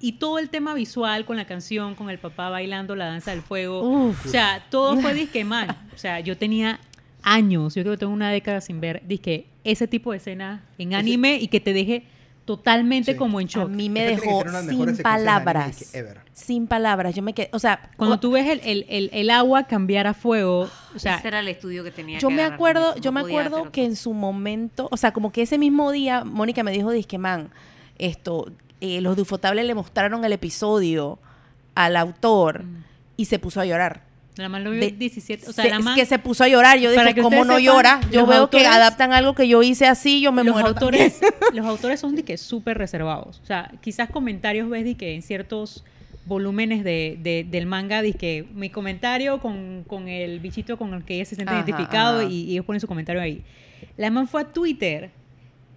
y todo el tema visual con la canción, con el papá bailando la danza del fuego. Uf. O sea, todo fue disque man. O sea, yo tenía años, yo creo que tengo una década sin ver disque ese tipo de escena en anime y que te deje totalmente Sí. como en A shock. mí me dejó sin palabras. Sin palabras. Yo me quedé, o sea, Cuando o- tú ves el, el, el, el agua cambiar a fuego, o sea, Ese era el estudio que tenía yo que me agarrar, acuerdo, no yo me acuerdo que en su momento, o sea, como que ese mismo día Mónica me dijo, disque man, esto, eh, los de Ufotable le mostraron el episodio al autor Mm. y se puso a llorar. la man lo vio De- 17, o sea, Se- la es man, que se puso a llorar. Yo dije, que ¿cómo no sepan, llora? Yo veo que autores- adaptan algo que yo hice así, yo me los muero. autores, los autores son de que súper reservados. O sea, quizás comentarios ves de que en ciertos volúmenes de, de- del manga, de que mi comentario con, con el bichito con el que ella se siente Ajá, identificado ajá. y, y ellos ponen su comentario ahí. La man fue a Twitter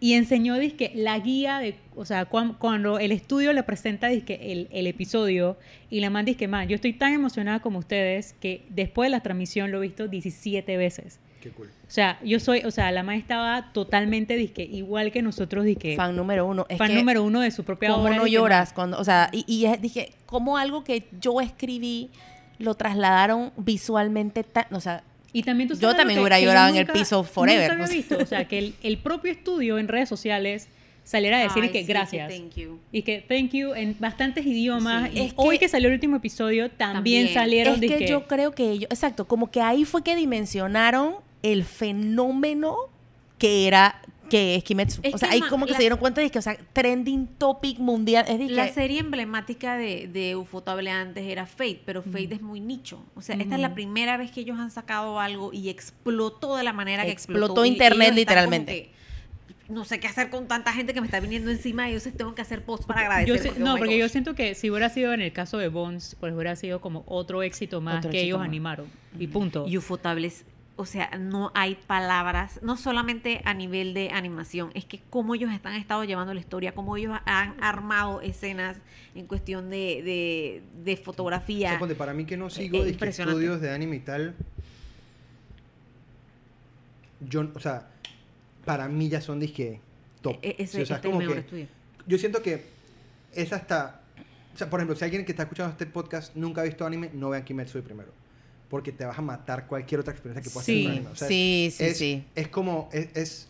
y enseñó dizque, la guía de, o sea, cuan- cuando el estudio le presenta dizque, el, el episodio y la man dice, man, yo estoy tan emocionada como ustedes que después de la transmisión lo he visto 17 veces. Qué cool. O sea, yo soy, o sea, la man estaba totalmente disque, igual que nosotros, disque, fan, Fan número uno. Es que, número uno de su propia ¿Cómo obra. no lloras? Cuando, o sea, y, y es- dije, ¿cómo algo que yo escribí lo trasladaron visualmente tan, o sea, Y también tú Yo también que- hubiera que yo llorado en el piso forever, Nunca había visto, o sea, que el, el propio estudio en redes sociales saliera a decir y Ay, que sí, gracias. que thank you. Y que thank you en bastantes idiomas. Sí. Y Es hoy que- que salió el último episodio también, También. salieron es que dizque- yo creo que ellos, exacto, como que ahí fue que dimensionaron el fenómeno que era que es Kimetsu. Es o sea, ahí como que la- se dieron cuenta de que, o sea, trending topic mundial. Es de La que- serie emblemática de, de Ufotable antes era Fate, pero Fate es muy nicho. O sea, esta es la primera vez que ellos han sacado algo y explotó de la manera que explotó. Internet, literalmente. que, no sé qué hacer con tanta gente que me está viniendo encima y entonces tengo que hacer post para agradecer. Yo sé- porque, oh no, porque yo siento que si hubiera sido en el caso de Bones, pues hubiera sido como otro éxito más Otro que éxito ellos más. animaron. Y punto. Y Ufotable es o sea, no hay palabras, no solamente a nivel de animación, es que cómo ellos están estado llevando la historia, cómo ellos han armado escenas en cuestión de, de, de O sea, fotografía. para mí que no sigo eh, impresionante. estudios de anime y tal. Yo, o sea, para mí ya son disque top. E- ese o sea, este es es el como mejor que- estudio. Yo siento que es hasta. O sea, por ejemplo, si alguien que está escuchando este podcast nunca ha visto anime, no vean Kimetsu de primero. Porque te vas a matar cualquier otra experiencia que puedas Sí, tener. O sea, sí, sí, es, sí. Es como. Es, es-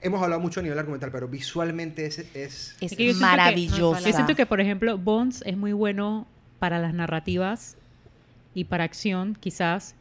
hemos hablado mucho a nivel argumental, pero visualmente es. es Es que yo siento que- maravillosa. Yo siento que, por ejemplo, Bonds es muy bueno para las narrativas y para acción, quizás.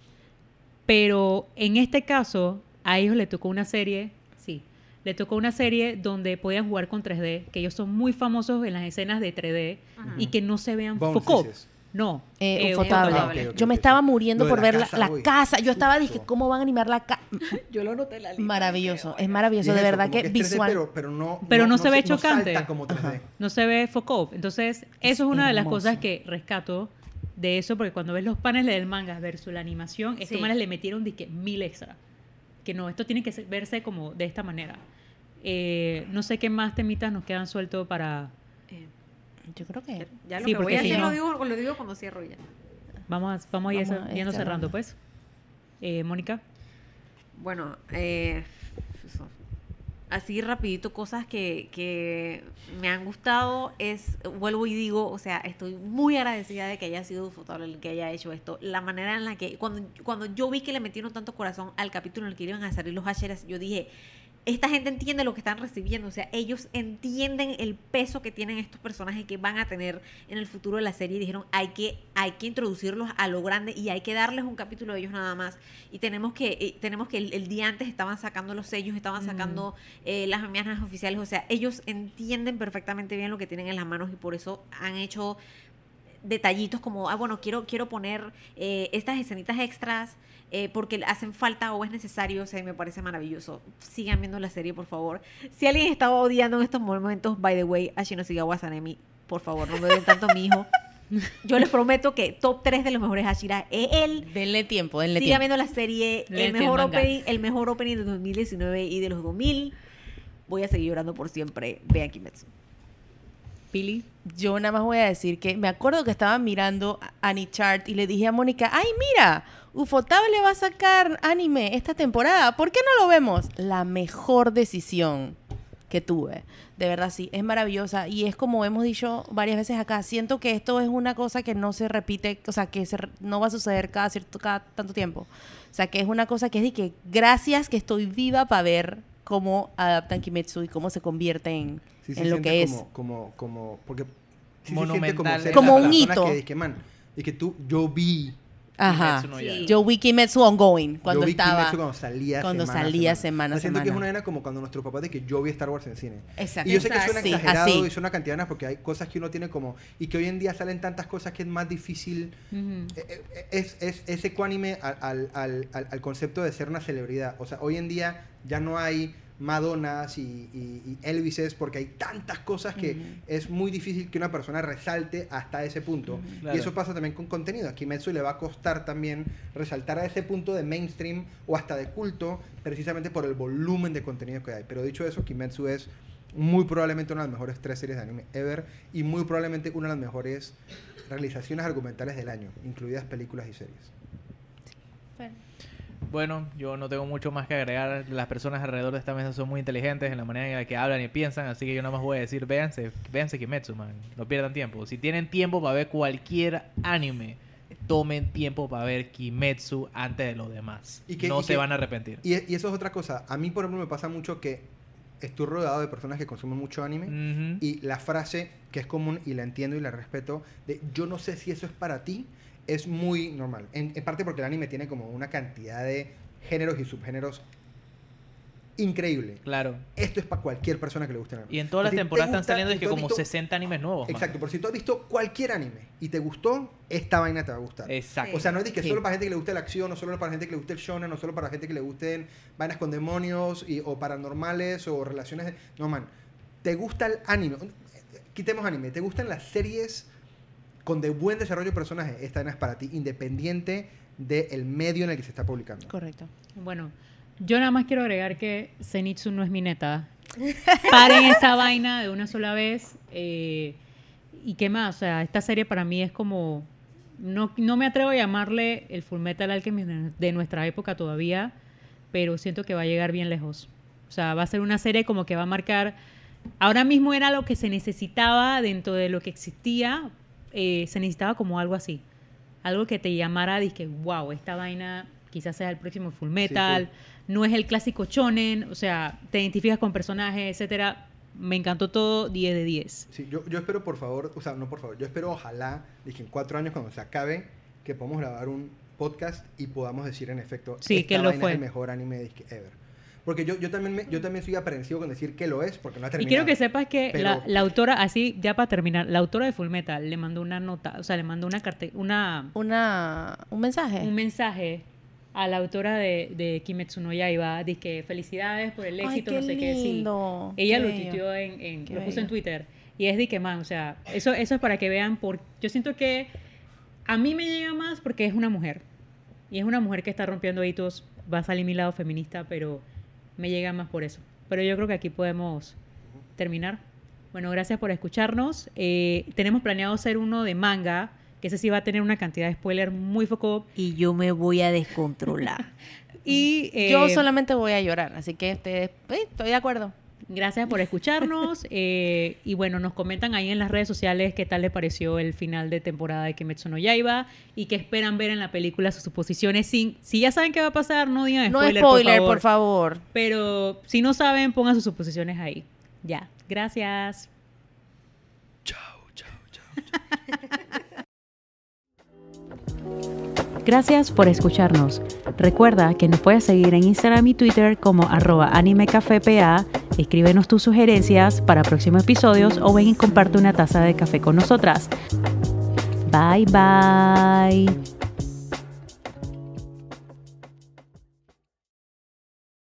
Pero en este caso, a ellos le tocó una serie, sí, le tocó una serie donde podían jugar con 3D, que ellos son muy famosos en las escenas de 3D Ajá. y que no se vean Bones. No. Eh, eh, Ufotable. Ok, Yo me estaba muriendo por la ver la, casa, la uy. casa. Yo estaba, dije. ¿cómo van a animar la casa? Yo lo noté la Maravilloso. Es maravilloso, de eso, verdad que, es 3D, visual. pero, pero no, Pero no se ve chocante. como 3D. Ajá. no se ve focop. Entonces, eso es una de las cosas que rescato de eso, porque cuando ves los paneles del manga versus la animación, estos Sí. manes le metieron de que mil extra. Que no, esto tiene que verse como de esta manera. Eh, no sé qué más temitas nos quedan sueltos para... Yo creo que. ya lo Sí, que voy porque a si hacer no- lo, digo, lo digo cuando cierro ya. Vamos vamos a ir Vamos a yendo cerrando, pues. Eh, Mónica. Bueno, eh, así rapidito, cosas que, que me han gustado es, vuelvo y digo, o sea, estoy muy agradecida de que haya sido Ufotable el que haya hecho esto. La manera en la que, cuando, cuando yo vi que le metieron tanto corazón al capítulo en el que iban a salir los Hasheras, yo dije, esta gente entiende lo que están recibiendo, o sea, ellos entienden el peso que tienen estos personajes que van a tener en el futuro de la serie y dijeron, hay que, hay que introducirlos a lo grande y hay que darles un capítulo de ellos nada más. Y tenemos que, eh, tenemos que el, el día antes estaban sacando los sellos, estaban sacando eh, las amenazas oficiales, o sea, ellos entienden perfectamente bien lo que tienen en las manos y por eso han hecho detallitos como, ah, bueno, quiero, quiero poner eh, estas escenitas extras eh, porque hacen falta o es necesario, o sea, me parece maravilloso. Sigan viendo la serie, por favor. Si alguien estaba odiando en estos momentos, by the way, a Shinosigawa Sanemi, por favor, no me den tanto a mi hijo. Yo les prometo que top 3 de los mejores Hashira es él. Denle tiempo, denle Sigan tiempo. viendo la serie, el mejor, opening, el mejor opening de 2019 y de los 2000. Voy a seguir llorando por siempre. Vean Kimetsu. Pili. Yo nada más voy a decir que me acuerdo que estaba mirando Chart y le dije a Mónica, ay mira, Ufotable va a sacar anime esta temporada, ¿por qué no lo vemos? La mejor decisión que tuve. De verdad sí, es maravillosa y es como hemos dicho varias veces acá, siento que esto es una cosa que no se repite, o sea, que se re- no va a suceder cada cierto cada tanto tiempo. O sea, que es una cosa que es de que gracias que estoy viva para ver cómo adaptan Kimetsu y cómo se convierte en, Sí se en lo siente que es. como, Como, como, porque sí se siente Monumental. como, ser Como esa un hito. Que, dije, man, y que tú, yo vi, Ajá. Kimetsu no Sí. Yo vi Kimetsu ongoing cuando yo vi estaba. Kimetsu cuando salía cuando semana salía semana. a siento que es una vaina como cuando nuestros papás de que yo vi Star Wars en cine. Exacto. Y yo sé que suena Sí, exagerado así. y suena cantidad de porque hay cosas que uno tiene como... Y que hoy en día salen tantas cosas que es más difícil... Eh, Es, es, es ecuánime al, al, al- al concepto de ser una celebridad. O sea, hoy en día ya no hay Madonas y, y- y Elvises porque hay tantas cosas que es muy difícil que una persona resalte hasta ese punto. Claro. Y eso pasa también con contenido. A Kimetsu le va a costar también resaltar a ese punto de mainstream o hasta de culto precisamente por el volumen de contenido que hay. Pero dicho eso, Kimetsu es muy probablemente una de las mejores tres series de anime ever y muy probablemente una de las mejores realizaciones argumentales del año, incluidas películas y series. Bueno, yo no tengo mucho más que agregar. Las personas alrededor de esta mesa son muy inteligentes en la manera en la que hablan y piensan, así que yo nada más voy a decir, véanse, véanse Kimetsu, man. No pierdan tiempo. Si tienen tiempo para ver cualquier anime, tomen tiempo para ver Kimetsu antes de los demás. Y que- no y se que- van a arrepentir. Y, y eso es otra cosa. A mí, por ejemplo, me pasa mucho que estoy rodeado de personas que consumen mucho anime. Y la frase que es común y la entiendo y la respeto de yo no sé si eso es para ti es muy normal. En, en parte porque el anime tiene como una cantidad de géneros y subgéneros increíble. Claro. Esto es para cualquier persona que le guste el anime. Y en todas las Si temporadas están saliendo si como visto- 60 animes nuevos. man. Exacto, por si tú has visto cualquier anime y te gustó, esta vaina te va a gustar. Exacto. O sea, no es que Sí. solo para gente que le guste la acción, no solo para gente que le guste el shonen, no solo para gente que le gusten vainas con demonios y, o paranormales o relaciones. de- No, man. ¿Te gusta el anime? Quitemos anime. ¿Te gustan las series con de buen desarrollo de personajes? Esta es para ti, independiente del medio en el que se está publicando. Correcto. Bueno, yo nada más quiero agregar que Zenitsu no es mi neta. Paren esa vaina de una sola vez. eh, ¿Y qué más? O sea, esta serie para mí es como... No, no me atrevo a llamarle el Full Metal Alchemist de nuestra época todavía, pero siento que va a llegar bien lejos. O sea, va a ser una serie como que va a marcar... Ahora mismo era lo que se necesitaba dentro de lo que existía. Eh, se necesitaba como algo así. Algo que te llamara, dije, wow, esta vaina quizás sea el próximo Full Metal. No es el clásico shonen, o sea, te identificas con personajes, etcétera. Me encantó todo, 10 de 10. Sí, yo, yo espero, por favor, o sea, no por favor, yo espero, ojalá, dije, en cuatro años cuando se acabe, que podamos grabar un podcast y podamos decir en efecto, Sí, esta que lo vaina fue. es el mejor anime disque ever. Porque yo, yo, también me- yo también soy aprensivo con decir que lo es, porque no ha Y terminado. quiero que sepas que Pero- la, la autora, así ya para terminar, la autora de Full Metal le mandó una nota, o sea, le mandó una carte, una, Una, un mensaje. un mensaje a la autora de, de Kimetsu no Yaiba, dice que felicidades por el Ay, éxito, qué no sé qué, sí. lindo, Ella qué lo tuiteó en, lo puso bello. en Twitter. Y es de que man, o sea, eso, eso es para que vean por yo siento que a mí me llega más porque es una mujer. Y es una mujer que está rompiendo hitos, va a salir mi lado feminista, pero me llega más por eso. Pero yo creo que aquí podemos terminar. Bueno, gracias por escucharnos. Eh, tenemos planeado hacer uno de manga, que ese sí va a tener una cantidad de spoiler muy foco. Y yo me voy a descontrolar. Y eh, Yo solamente voy a llorar, así que ustedes, eh, estoy de acuerdo. Gracias por escucharnos. eh, y bueno, nos comentan ahí en las redes sociales qué tal les pareció el final de temporada de Kimetsu no Yaiba y qué esperan ver en la película, sus suposiciones. Sin, si ya saben qué va a pasar, no digan No spoiler, spoiler, por, por favor. favor. Pero si no saben, pongan sus suposiciones ahí. Ya. Gracias. Gracias por escucharnos. Recuerda que nos puedes seguir en Instagram y Twitter como arroba animecafepa. Escríbenos tus sugerencias para próximos episodios o ven y comparte una taza de café con nosotras. Bye bye.